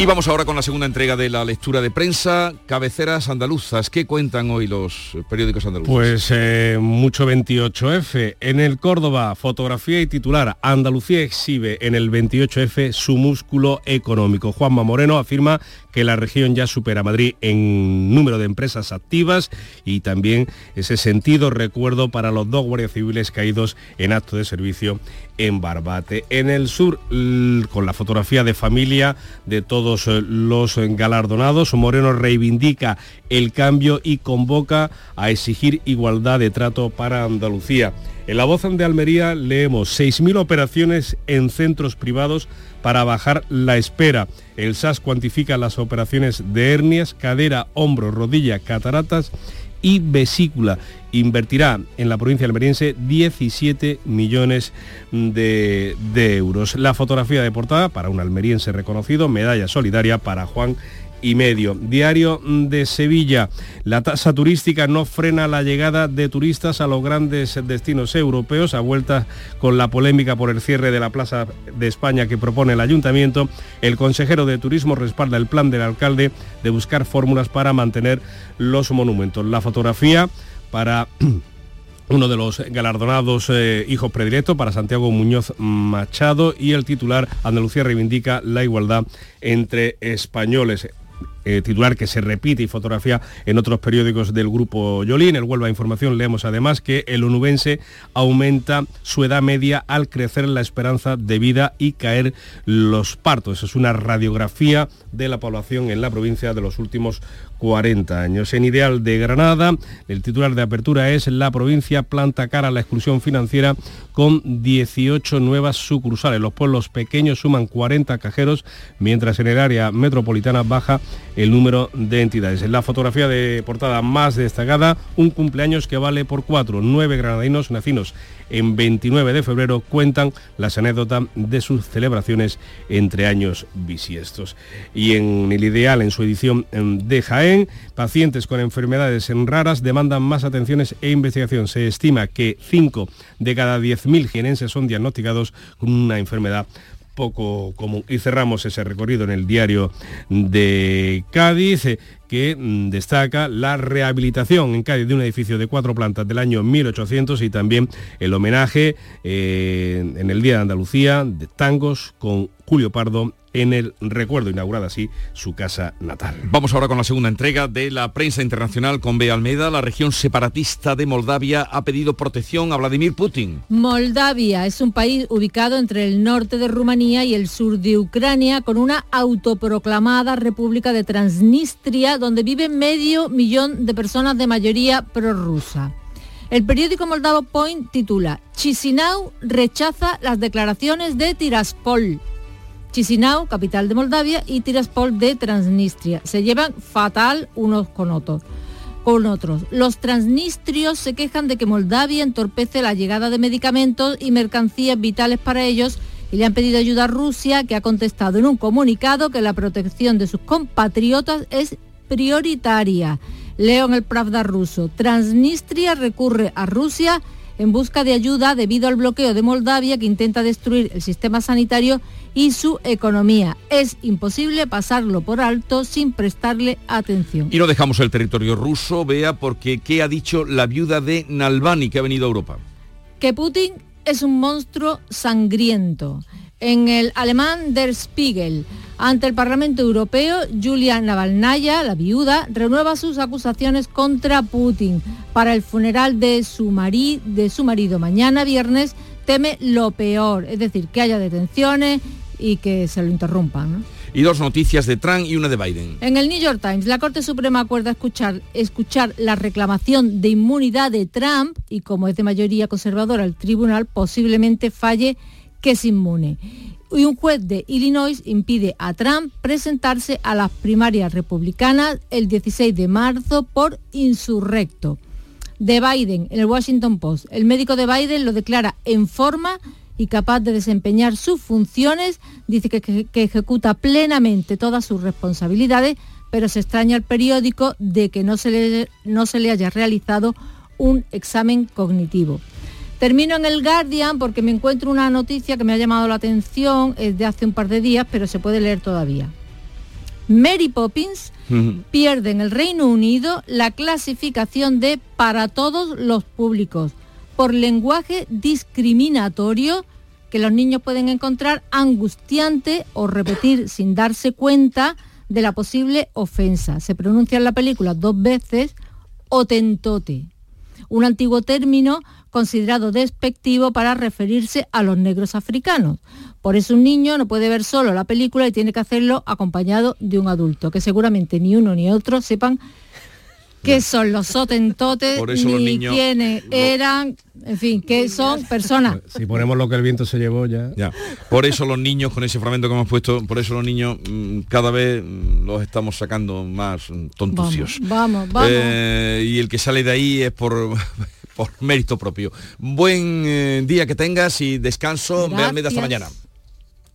Y vamos ahora con la segunda entrega de la lectura de prensa, cabeceras andaluzas. ¿Qué cuentan hoy los periódicos andaluces? Pues eh, mucho 28F. En el Córdoba, fotografía y titular. Andalucía exhibe en el 28F su músculo económico. Juanma Moreno afirma que la región ya supera a Madrid en número de empresas activas y también ese sentido recuerdo para los dos guardias civiles caídos en acto de servicio en Barbate. En el sur, con la fotografía de familia de todos eh, los galardonados, Moreno reivindica el cambio y convoca a exigir igualdad de trato para Andalucía. En la voz de Almería leemos 6.000 operaciones en centros privados para bajar la espera. El SAS cuantifica las operaciones de hernias, cadera, hombro, rodilla, cataratas y vesícula. Invertirá en la provincia almeriense 17 millones de, euros. La fotografía de portada para un almeriense reconocido, medalla solidaria para Juan y medio. Diario de Sevilla. La tasa turística no frena la llegada de turistas a los grandes destinos europeos, a vuelta con la polémica por el cierre de la Plaza de España que propone el ayuntamiento. El consejero de Turismo respalda el plan del alcalde de buscar fórmulas para mantener los monumentos. La fotografía para uno de los galardonados eh, hijos predilectos para Santiago Muñoz Machado y el titular Andalucía reivindica la igualdad entre españoles. Eh, titular que se repite y fotografía en otros periódicos del grupo Yolín. El Huelva Información leemos además que el onubense aumenta su edad media al crecer la esperanza de vida y caer los partos. Es una radiografía de la población en la provincia de los últimos 40 años. En Ideal de Granada, el titular de apertura es La provincia planta cara a la exclusión financiera con 18 nuevas sucursales. Los pueblos pequeños suman 40 cajeros, mientras en el área metropolitana baja el número de entidades. En la fotografía de portada más destacada, un cumpleaños que vale por cuatro. Nueve granadinos nacidos en 29 de febrero cuentan las anécdotas de sus celebraciones entre años bisiestos. Y en el ideal, en su edición em, de Jaén, pacientes con enfermedades raras demandan más atenciones e investigación. Se estima que 5 de cada 10.000 jienenses son diagnosticados con una enfermedad poco común. Y cerramos ese recorrido en el diario de Cádiz que mm, destaca la rehabilitación en Cádiz de un edificio de cuatro plantas del año 1800 y también el homenaje eh, en el Día de Andalucía de tangos con Julio Pardo en el recuerdo, inaugurada así su casa natal. Vamos ahora con la segunda entrega de la prensa internacional con Bea Almeida. La región separatista de Moldavia ha pedido protección a Vladimir Putin. Moldavia es un país ubicado entre el norte de Rumanía y el sur de Ucrania con una autoproclamada República de Transnistria donde vive medio millón de personas de mayoría prorrusa. El periódico moldavo Point titula Chisinau rechaza las declaraciones de Tiraspol. Chisinau, capital de Moldavia, y Tiraspol de Transnistria. Se llevan fatal unos con otros. Con otros. Los transnistrios se quejan de que Moldavia entorpece la llegada de medicamentos y mercancías vitales para ellos y le han pedido ayuda a Rusia, que ha contestado en un comunicado que la protección de sus compatriotas es prioritaria. Leo en el Pravda ruso. Transnistria recurre a Rusia en busca de ayuda debido al bloqueo de Moldavia que intenta destruir el sistema sanitario y su economía. Es imposible pasarlo por alto sin prestarle atención. Y no dejamos el territorio ruso, vea, porque ¿qué ha dicho la viuda de Nalbani que ha venido a Europa? Que Putin es un monstruo sangriento. En el alemán Der Spiegel, ante el Parlamento Europeo, Julia Navalnaya, la viuda, renueva sus acusaciones contra Putin. Para el funeral de su, de su marido mañana viernes, teme lo peor, es decir, que haya detenciones y que se lo interrumpan. Y dos noticias de Trump y una de Biden. En el New York Times, la Corte Suprema acuerda escuchar, escuchar la reclamación de inmunidad de Trump y como es de mayoría conservadora el tribunal posiblemente falle que es inmune. Y un juez de Illinois impide a Trump presentarse a las primarias republicanas el 16 de marzo por insurrecto. De Biden, en el Washington Post, el médico de Biden lo declara en forma y capaz de desempeñar sus funciones, dice que, ejecuta plenamente todas sus responsabilidades, pero se extraña al periódico de que no se le, no se le haya realizado un examen cognitivo. Termino en el Guardian porque me encuentro una noticia que me ha llamado la atención, es de hace un par de días, pero se puede leer todavía. Mary Poppins pierde en el Reino Unido la clasificación de para todos los públicos por lenguaje discriminatorio que los niños pueden encontrar angustiante o repetir sin darse cuenta de la posible ofensa. Se pronuncia en la película dos veces otentote, un antiguo término considerado despectivo para referirse a los negros africanos. Por eso un niño no puede ver solo la película y tiene que hacerlo acompañado de un adulto, que seguramente ni uno ni otro sepan qué son los sotentotes, ni quiénes eran, en fin, qué son personas. Si ponemos lo que el viento se llevó ya. ya. Por eso los niños, con ese fragmento que hemos puesto, por eso los niños mm, cada vez mm, los estamos sacando más tontucios. Vamos, vamos. Eh, y el que sale de ahí es por por mérito propio. Buen eh, día que tengas y descanso. Veanme hasta mañana.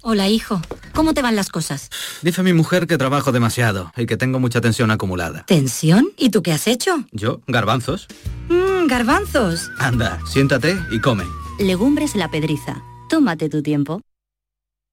Hola, hijo. ¿Cómo te van las cosas? Dice mi mujer que trabajo demasiado y que tengo mucha tensión acumulada. ¿Tensión? ¿Y tú qué has hecho? Yo, garbanzos. Mmm, garbanzos. Anda, siéntate y come. Legumbres la pedriza. Tómate tu tiempo.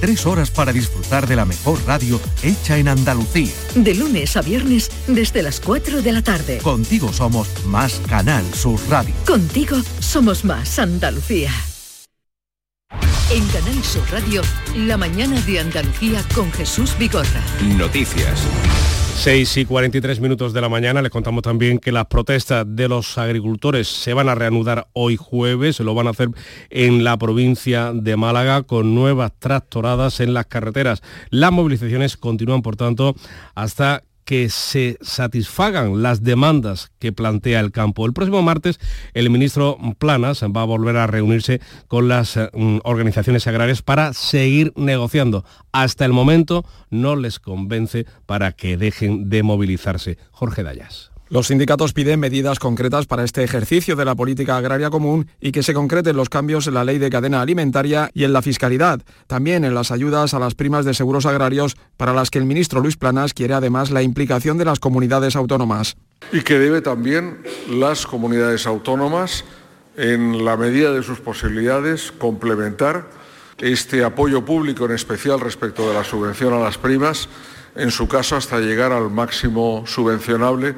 Tres horas para disfrutar de la mejor radio hecha en Andalucía. De lunes a viernes desde las 4 de la tarde. Contigo somos más Canal Sur Radio. Contigo somos más Andalucía. En Canal Sur Radio, la mañana de Andalucía con Jesús Vigorra. Noticias. 6 y 43 minutos de la mañana les contamos también que las protestas de los agricultores se van a reanudar hoy jueves, se lo van a hacer en la provincia de Málaga con nuevas tractoradas en las carreteras. Las movilizaciones continúan, por tanto, hasta que se satisfagan las demandas que plantea el campo. El próximo martes el ministro Planas va a volver a reunirse con las mm, organizaciones agrarias para seguir negociando. Hasta el momento no les convence para que dejen de movilizarse. Jorge Dayas. Los sindicatos piden medidas concretas para este ejercicio de la política agraria común y que se concreten los cambios en la ley de cadena alimentaria y en la fiscalidad, también en las ayudas a las primas de seguros agrarios, para las que el ministro Luis Planas quiere además la implicación de las comunidades autónomas. Y que debe también las comunidades autónomas, en la medida de sus posibilidades, complementar este apoyo público, en especial respecto de la subvención a las primas, en su caso hasta llegar al máximo subvencionable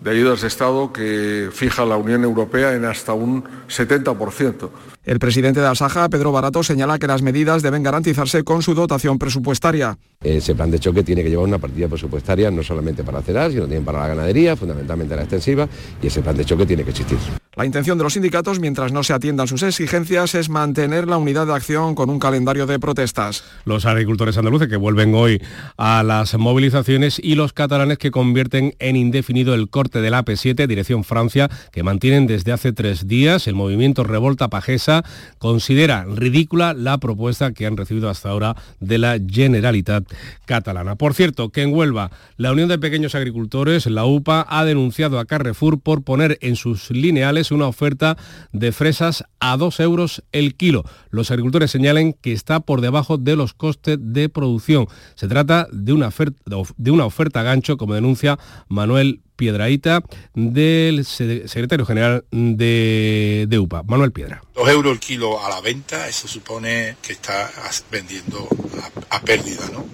de ayudas de Estado que fija la Unión Europea en hasta un 70%. El presidente de Asaja, Pedro Barato, señala que las medidas deben garantizarse con su dotación presupuestaria. Ese plan de choque tiene que llevar una partida presupuestaria no solamente para cenar, sino también para la ganadería, fundamentalmente la extensiva, y ese plan de choque tiene que existir. La intención de los sindicatos, mientras no se atiendan sus exigencias, es mantener la unidad de acción con un calendario de protestas. Los agricultores andaluces que vuelven hoy a las movilizaciones y los catalanes que convierten en indefinido el corte del AP7, dirección Francia, que mantienen desde hace tres días. El movimiento Revolta Pajesa considera ridícula la propuesta que han recibido hasta ahora de la Generalitat catalana. Por cierto, que en Huelva, la Unión de Pequeños Agricultores, la UPA, ha denunciado a Carrefour por poner en sus lineales una oferta de fresas a 2 euros el kilo. Los agricultores señalan que está por debajo de los costes de producción. Se trata de una oferta, de una oferta gancho, como denuncia Manuel Piedraíta, del secretario general de, de, UPA, Manuel Piedra. Dos euros el kilo a la venta, eso supone que está vendiendo a, a pérdida, ¿no?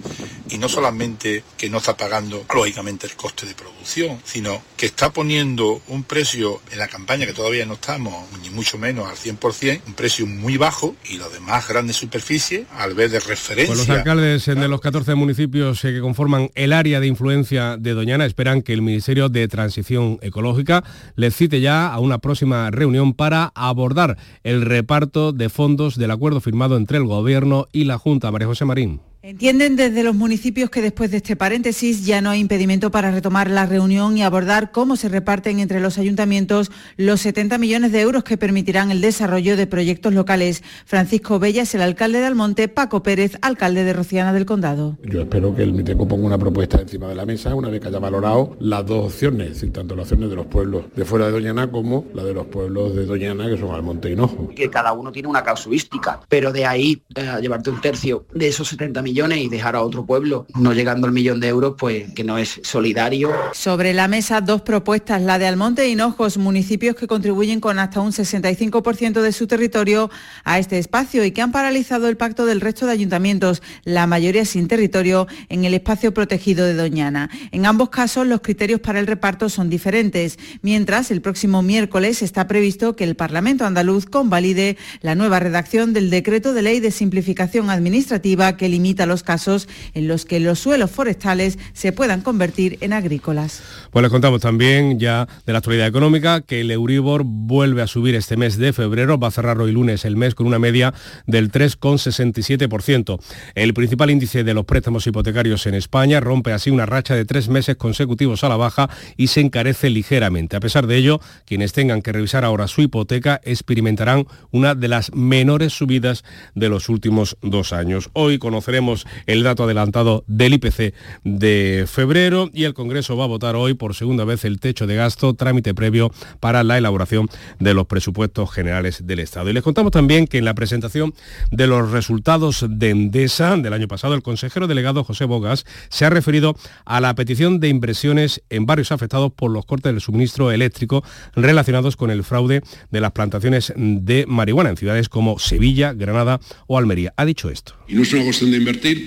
Y no solamente que no está pagando, lógicamente, el coste de producción, sino que está poniendo un precio en la campaña que todavía no estamos, ni mucho menos al 100%, un precio muy bajo y los demás grandes superficies, al ver de referencia... Pues los alcaldes de los 14 municipios que conforman el área de influencia de Doñana esperan que el Ministerio de Transición Ecológica les cite ya a una próxima reunión para abordar el reparto de fondos del acuerdo firmado entre el Gobierno y la Junta. María José Marín. Entienden desde los municipios que después de este paréntesis ya no hay impedimento para retomar la reunión y abordar cómo se reparten entre los ayuntamientos los 70 millones de euros que permitirán el desarrollo de proyectos locales. Francisco Bella es el alcalde de Almonte, Paco Pérez, alcalde de Rociana del Condado. Yo espero que el Miteco ponga una propuesta encima de la mesa una vez que haya valorado las dos opciones, tanto las opciones de los pueblos de fuera de Doñana como la de los pueblos de Doñana, que son Almonte y Nojo. Que cada uno tiene una casuística, pero de ahí eh, llevarte un tercio de esos 70 millones y dejar a otro pueblo no llegando al millón de euros, pues que no es solidario. Sobre la mesa dos propuestas, la de Almonte y Hinojos, municipios que contribuyen con hasta un 65% de su territorio a este espacio y que han paralizado el pacto del resto de ayuntamientos, la mayoría sin territorio, en el espacio protegido de Doñana. En ambos casos los criterios para el reparto son diferentes, mientras el próximo miércoles está previsto que el Parlamento andaluz convalide la nueva redacción del decreto de ley de simplificación administrativa que limita los casos en los que los suelos forestales se puedan convertir en agrícolas. Pues les contamos también ya de la actualidad económica que el Euribor vuelve a subir este mes de febrero, va a cerrar hoy lunes el mes con una media del 3,67%. El principal índice de los préstamos hipotecarios en España rompe así una racha de tres meses consecutivos a la baja y se encarece ligeramente. A pesar de ello, quienes tengan que revisar ahora su hipoteca experimentarán una de las menores subidas de los últimos dos años. Hoy conoceremos el dato adelantado del IPC de febrero y el Congreso va a votar hoy por segunda vez el techo de gasto, trámite previo para la elaboración de los presupuestos generales del Estado. Y les contamos también que en la presentación de los resultados de Endesa del año pasado, el consejero delegado José Bogas se ha referido a la petición de inversiones en barrios afectados por los cortes del suministro eléctrico relacionados con el fraude de las plantaciones de marihuana en ciudades como Sevilla, Granada o Almería. Ha dicho esto. Y no es una cuestión de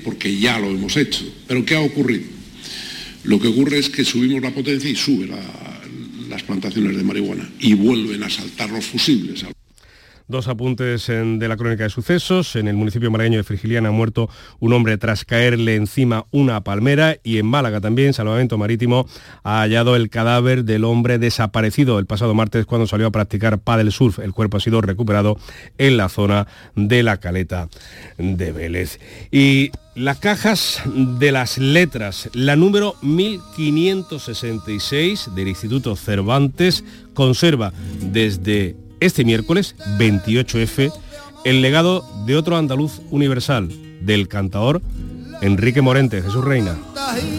porque ya lo hemos hecho. Pero ¿qué ha ocurrido? Lo que ocurre es que subimos la potencia y suben las plantaciones de marihuana y vuelven a saltar los fusibles. Dos apuntes de la crónica de sucesos. En el municipio malagueño de Frigiliana ha muerto un hombre tras caerle encima una palmera y en Málaga también, Salvamento Marítimo, ha hallado el cadáver del hombre desaparecido el pasado martes cuando salió a practicar paddle surf. El cuerpo ha sido recuperado en la zona de la caleta de Vélez. Y las cajas de las letras, la número 1566 del Instituto Cervantes, conserva desde este miércoles 28F el legado de otro andaluz universal, del cantador Enrique Morente. Jesús Reina.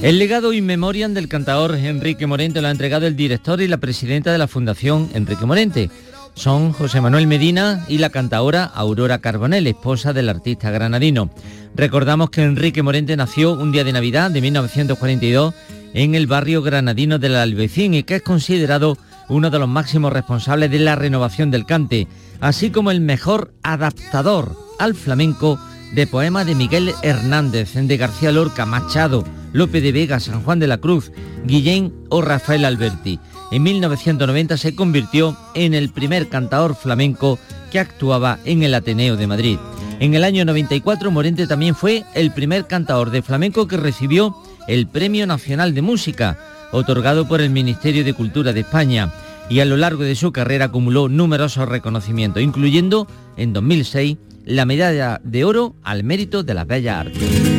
El legado in memoriam del cantador Enrique Morente lo ha entregado el director y la presidenta de la Fundación Enrique Morente. Son José Manuel Medina y la cantadora Aurora Carbonell, esposa del artista granadino. Recordamos que Enrique Morente nació un día de Navidad de 1942 en el barrio granadino del Albecín y que es considerado uno de los máximos responsables de la renovación del cante, así como el mejor adaptador al flamenco de poemas de Miguel Hernández, de García Lorca, Machado, Lope de Vega, San Juan de la Cruz, Guillén o Rafael Alberti. En 1990 se convirtió en el primer cantador flamenco que actuaba en el Ateneo de Madrid. En el año 94 Morente también fue el primer cantador de flamenco que recibió el Premio Nacional de Música, otorgado por el Ministerio de Cultura de España, y a lo largo de su carrera acumuló numerosos reconocimientos, incluyendo en 2006 la medalla de oro al mérito de las bellas artes.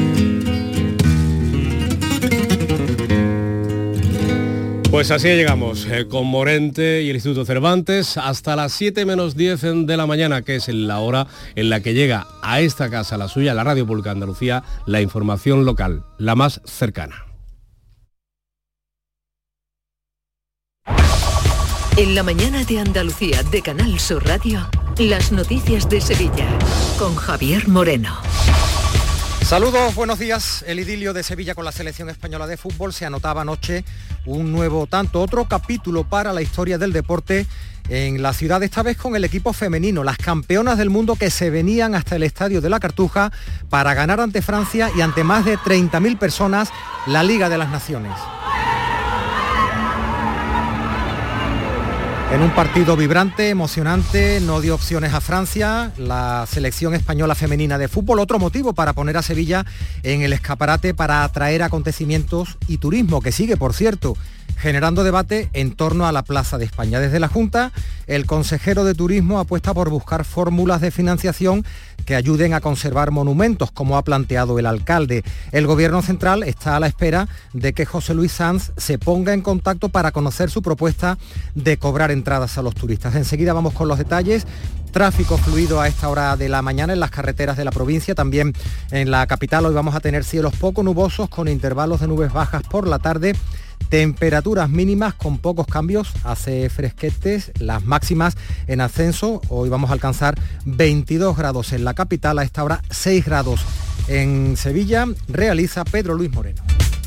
Pues así llegamos, eh, con Morente y el Instituto Cervantes, hasta las 7 menos 10 de la mañana, que es la hora en la que llega a esta casa, la suya, la Radio Pública Andalucía, la información local, la más cercana. En la mañana de Andalucía de Canal Sur Radio, las noticias de Sevilla, con Javier Moreno. Saludos, buenos días. El idilio de Sevilla con la selección española de fútbol se anotaba anoche un nuevo tanto, otro capítulo para la historia del deporte en la ciudad, esta vez con el equipo femenino, las campeonas del mundo que se venían hasta el estadio de la Cartuja para ganar ante Francia y ante más de 30.000 personas la Liga de las Naciones. En un partido vibrante, emocionante, no dio opciones a Francia, la selección española femenina de fútbol, otro motivo para poner a Sevilla en el escaparate para atraer acontecimientos y turismo, que sigue, por cierto, generando debate en torno a la Plaza de España. Desde la Junta, el consejero de Turismo apuesta por buscar fórmulas de financiación que ayuden a conservar monumentos, como ha planteado el alcalde. El Gobierno Central está a la espera de que José Luis Sanz se ponga en contacto para conocer su propuesta de cobrar entradas a los turistas. Enseguida vamos con los detalles tráfico fluido a esta hora de la mañana en las carreteras de la provincia, también en la capital. Hoy vamos a tener cielos poco nubosos con intervalos de nubes bajas por la tarde Temperaturas mínimas con pocos cambios, hace fresquetes, las máximas en ascenso. Hoy vamos a alcanzar 22 grados en la capital, a esta hora 6 grados en Sevilla, realiza Pedro Luis Moreno.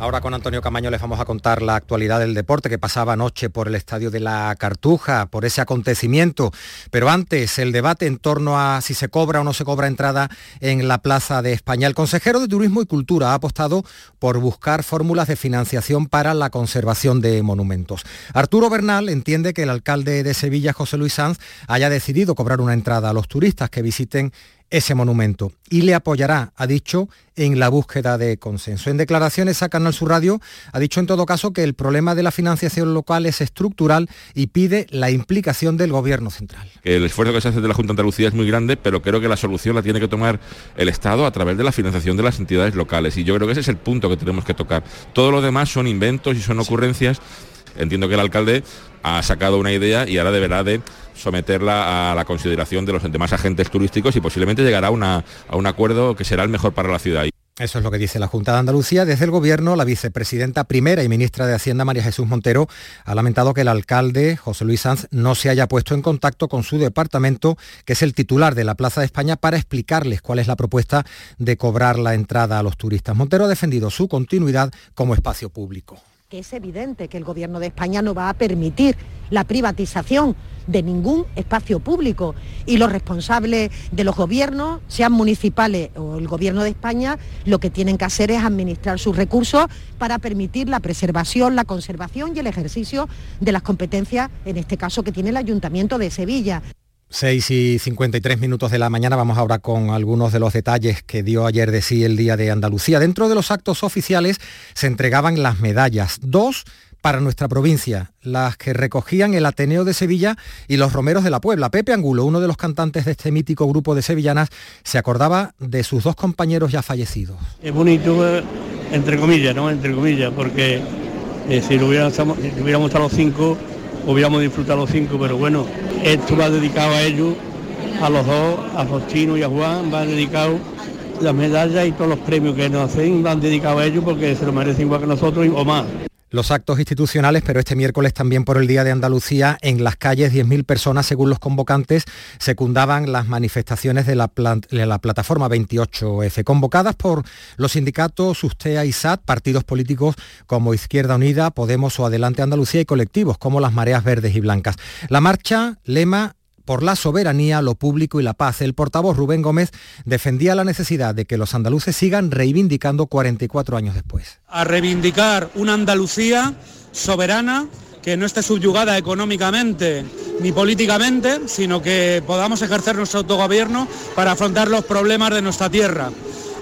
Ahora con Antonio Camaño les vamos a contar la actualidad del deporte que pasaba anoche por el estadio de la Cartuja, por ese acontecimiento. Pero antes, el debate en torno a si se cobra o no se cobra entrada en la Plaza de España. El consejero de Turismo y Cultura ha apostado por buscar fórmulas de financiación para la conservación de monumentos. Arturo Bernal entiende que el alcalde de Sevilla, José Luis Sanz, haya decidido cobrar una entrada a los turistas que visiten ese monumento y le apoyará, ha dicho, en la búsqueda de consenso. En declaraciones a Canal Sur Radio ha dicho en todo caso que el problema de la financiación local es estructural y pide la implicación del Gobierno central. El esfuerzo que se hace de la Junta de Andalucía es muy grande, pero creo que la solución la tiene que tomar el Estado a través de la financiación de las entidades locales y yo creo que ese es el punto que tenemos que tocar. Todo lo demás son inventos y son ocurrencias. Entiendo que el alcalde ha sacado una idea y ahora deberá de someterla a la consideración de los demás agentes turísticos y posiblemente llegará a un acuerdo que será el mejor para la ciudad. Eso es lo que dice la Junta de Andalucía. Desde el Gobierno, la vicepresidenta primera y ministra de Hacienda, María Jesús Montero, ha lamentado que el alcalde, José Luis Sanz, no se haya puesto en contacto con su departamento, que es el titular de la Plaza de España, para explicarles cuál es la propuesta de cobrar la entrada a los turistas. Montero ha defendido su continuidad como espacio público es evidente que el Gobierno de España no va a permitir la privatización de ningún espacio público y los responsables de los gobiernos, sean municipales o el Gobierno de España, lo que tienen que hacer es administrar sus recursos para permitir la preservación, la conservación y el ejercicio de las competencias, en este caso que tiene el Ayuntamiento de Sevilla. 6 y 53 minutos de la mañana vamos ahora con algunos de los detalles que dio ayer de sí el Día de Andalucía. Dentro de los actos oficiales se entregaban las medallas, dos para nuestra provincia, las que recogían el Ateneo de Sevilla y los Romeros de la Puebla. Pepe Angulo, uno de los cantantes de este mítico grupo de sevillanas, se acordaba de sus dos compañeros ya fallecidos. Es bonito, entre comillas, ¿no? Entre comillas, porque eh, si, lo hubiéramos estado los cinco, hubiéramos disfrutado los cinco, pero bueno, esto va dedicado a ellos, a los dos, a Faustino y a Juan, va dedicado las medallas y todos los premios que nos hacen, van dedicados a ellos porque se lo merecen igual que nosotros o más los actos institucionales, pero este miércoles también por el Día de Andalucía, en las calles 10.000 personas, según los convocantes, secundaban las manifestaciones de la, de la plataforma 28F, convocadas por los sindicatos USTEA y SAT, partidos políticos como Izquierda Unida, Podemos o Adelante Andalucía y colectivos como las Mareas Verdes y Blancas. La marcha, lema por la soberanía, lo público y la paz. El portavoz Rubén Gómez defendía la necesidad de que los andaluces sigan reivindicando 44 años después. A reivindicar una Andalucía soberana que no esté subyugada económicamente ni políticamente, sino que podamos ejercer nuestro autogobierno para afrontar los problemas de nuestra tierra.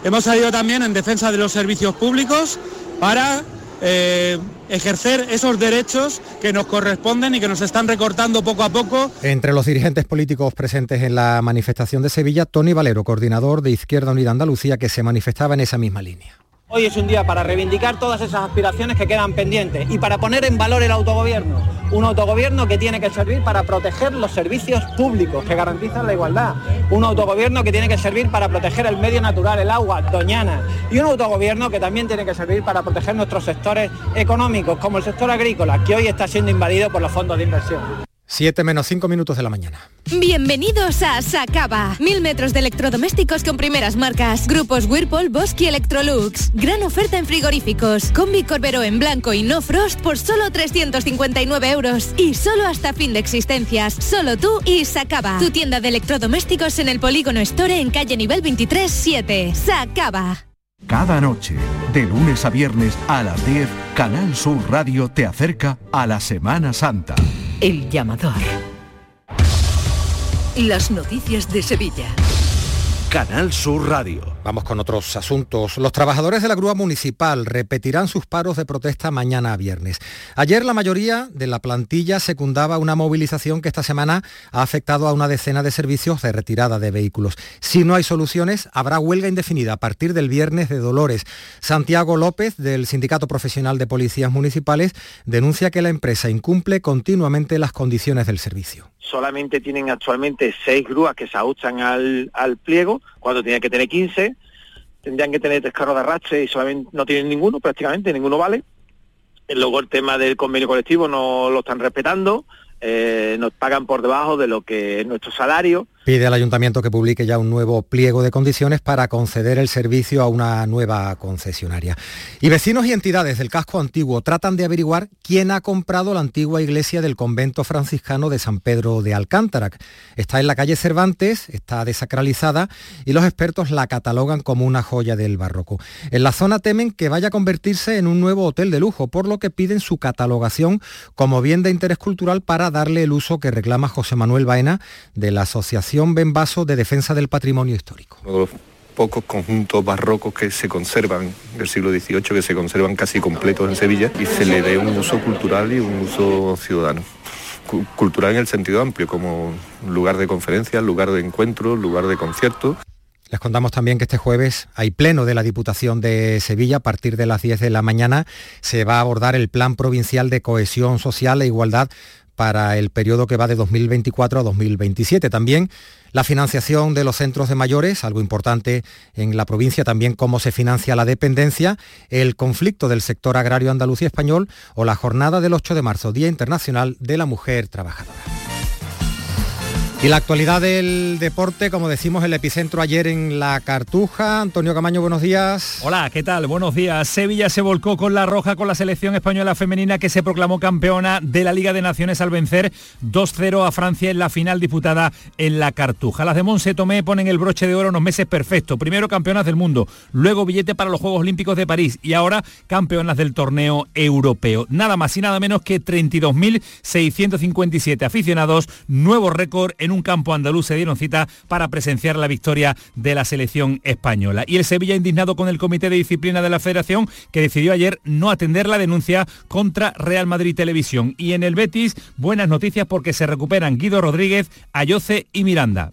Hemos salido también en defensa de los servicios públicos para eh, ejercer esos derechos que nos corresponden y que nos están recortando poco a poco. Entre los dirigentes políticos presentes en la manifestación de Sevilla, Tony Valero, coordinador de Izquierda Unida Andalucía, que se manifestaba en esa misma línea. Hoy es un día para reivindicar todas esas aspiraciones que quedan pendientes y para poner en valor el autogobierno. Un autogobierno que tiene que servir para proteger los servicios públicos que garantizan la igualdad. Un autogobierno que tiene que servir para proteger el medio natural, el agua, Doñana. Y un autogobierno que también tiene que servir para proteger nuestros sectores económicos, como el sector agrícola, que hoy está siendo invadido por los fondos de inversión. 7 menos 5 minutos de la mañana. Bienvenidos a Sacaba. Mil metros de electrodomésticos con primeras marcas. Grupos Whirlpool, Bosque y Electrolux. Gran oferta en frigoríficos. Combi Corbero en blanco y no frost por solo 359 euros. Y solo hasta fin de existencias. Solo tú y Sacaba. Tu tienda de electrodomésticos en el Polígono Store en calle nivel 23 7. Sacaba. Cada noche, de lunes a viernes a las 10, Canal Sur Radio te acerca a la Semana Santa. El llamador. Las noticias de Sevilla. Canal Sur Radio. Vamos con otros asuntos. Los trabajadores de la grúa municipal repetirán sus paros de protesta mañana a viernes. Ayer la mayoría de la plantilla secundaba una movilización que esta semana ha afectado a una decena de servicios de retirada de vehículos. Si no hay soluciones, habrá huelga indefinida a partir del viernes de Dolores. Santiago López, del Sindicato Profesional de Policías Municipales, denuncia que la empresa incumple continuamente las condiciones del servicio solamente tienen actualmente seis grúas que se ajustan al, al pliego, cuando tenían que tener 15, tendrían que tener tres carros de arrastre y solamente no tienen ninguno, prácticamente ninguno vale. Luego el tema del convenio colectivo no lo están respetando, eh, nos pagan por debajo de lo que es nuestro salario. Pide al ayuntamiento que publique ya un nuevo pliego de condiciones para conceder el servicio a una nueva concesionaria. Y vecinos y entidades del casco antiguo tratan de averiguar quién ha comprado la antigua iglesia del convento franciscano de San Pedro de Alcántara. Está en la calle Cervantes, está desacralizada y los expertos la catalogan como una joya del barroco. En la zona temen que vaya a convertirse en un nuevo hotel de lujo, por lo que piden su catalogación como bien de interés cultural para darle el uso que reclama José Manuel Baena de la Asociación Benvaso de Defensa del Patrimonio Histórico. Uno de los pocos conjuntos barrocos que se conservan del siglo XVIII, que se conservan casi completos en Sevilla y se le dé un uso cultural y un uso ciudadano. Cultural en el sentido amplio, como lugar de conferencias, lugar de encuentros, lugar de conciertos. Les contamos también que este jueves hay pleno de la Diputación de Sevilla. A partir de las 10 de la mañana se va a abordar el Plan Provincial de Cohesión Social e Igualdad para el periodo que va de 2024 a 2027. También la financiación de los centros de mayores, algo importante en la provincia, también cómo se financia la dependencia, el conflicto del sector agrario andaluz y español o la jornada del 8 de marzo, Día Internacional de la Mujer Trabajadora. Y la actualidad del deporte, como decimos, el epicentro ayer en la Cartuja. Antonio Camaño, buenos días. Hola, ¿qué tal? Buenos días. Sevilla se volcó con la roja con la selección española femenina que se proclamó campeona de la Liga de Naciones al vencer 2-0 a Francia en la final disputada en la Cartuja. Las de Monse Tomé ponen el broche de oro unos meses perfectos. Primero campeonas del mundo, luego billete para los Juegos Olímpicos de París y ahora campeonas del torneo europeo. Nada más y nada menos que 32.657 aficionados, nuevo récord en un campo andaluz se dieron cita para presenciar la victoria de la selección española. Y el Sevilla indignado con el Comité de Disciplina de la Federación que decidió ayer no atender la denuncia contra Real Madrid Televisión. Y en el Betis, buenas noticias porque se recuperan Guido Rodríguez, Ayoce y Miranda.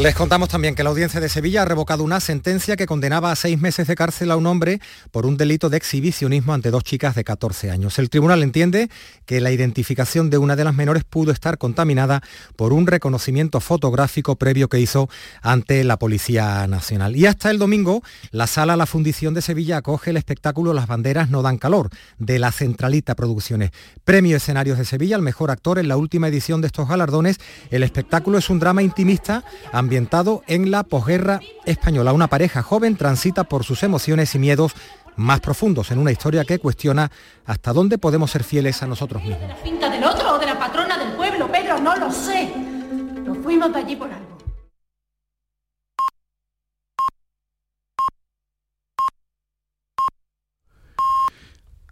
Les contamos también que la audiencia de Sevilla ha revocado una sentencia que condenaba a seis meses de cárcel a un hombre por un delito de exhibicionismo ante dos chicas de 14 años. El tribunal entiende que la identificación de una de las menores pudo estar contaminada por un reconocimiento fotográfico previo que hizo ante la Policía Nacional. Y hasta el domingo, la sala La Fundición de Sevilla acoge el espectáculo Las banderas no dan calor, de la Centralita Producciones. Premio Escenarios de Sevilla al mejor actor en la última edición de estos galardones. El espectáculo es un drama intimista ambientado en la posguerra española. Una pareja joven transita por sus emociones y miedos más profundos en una historia que cuestiona hasta dónde podemos ser fieles a nosotros mismos. Nos fuimos de allí por algo.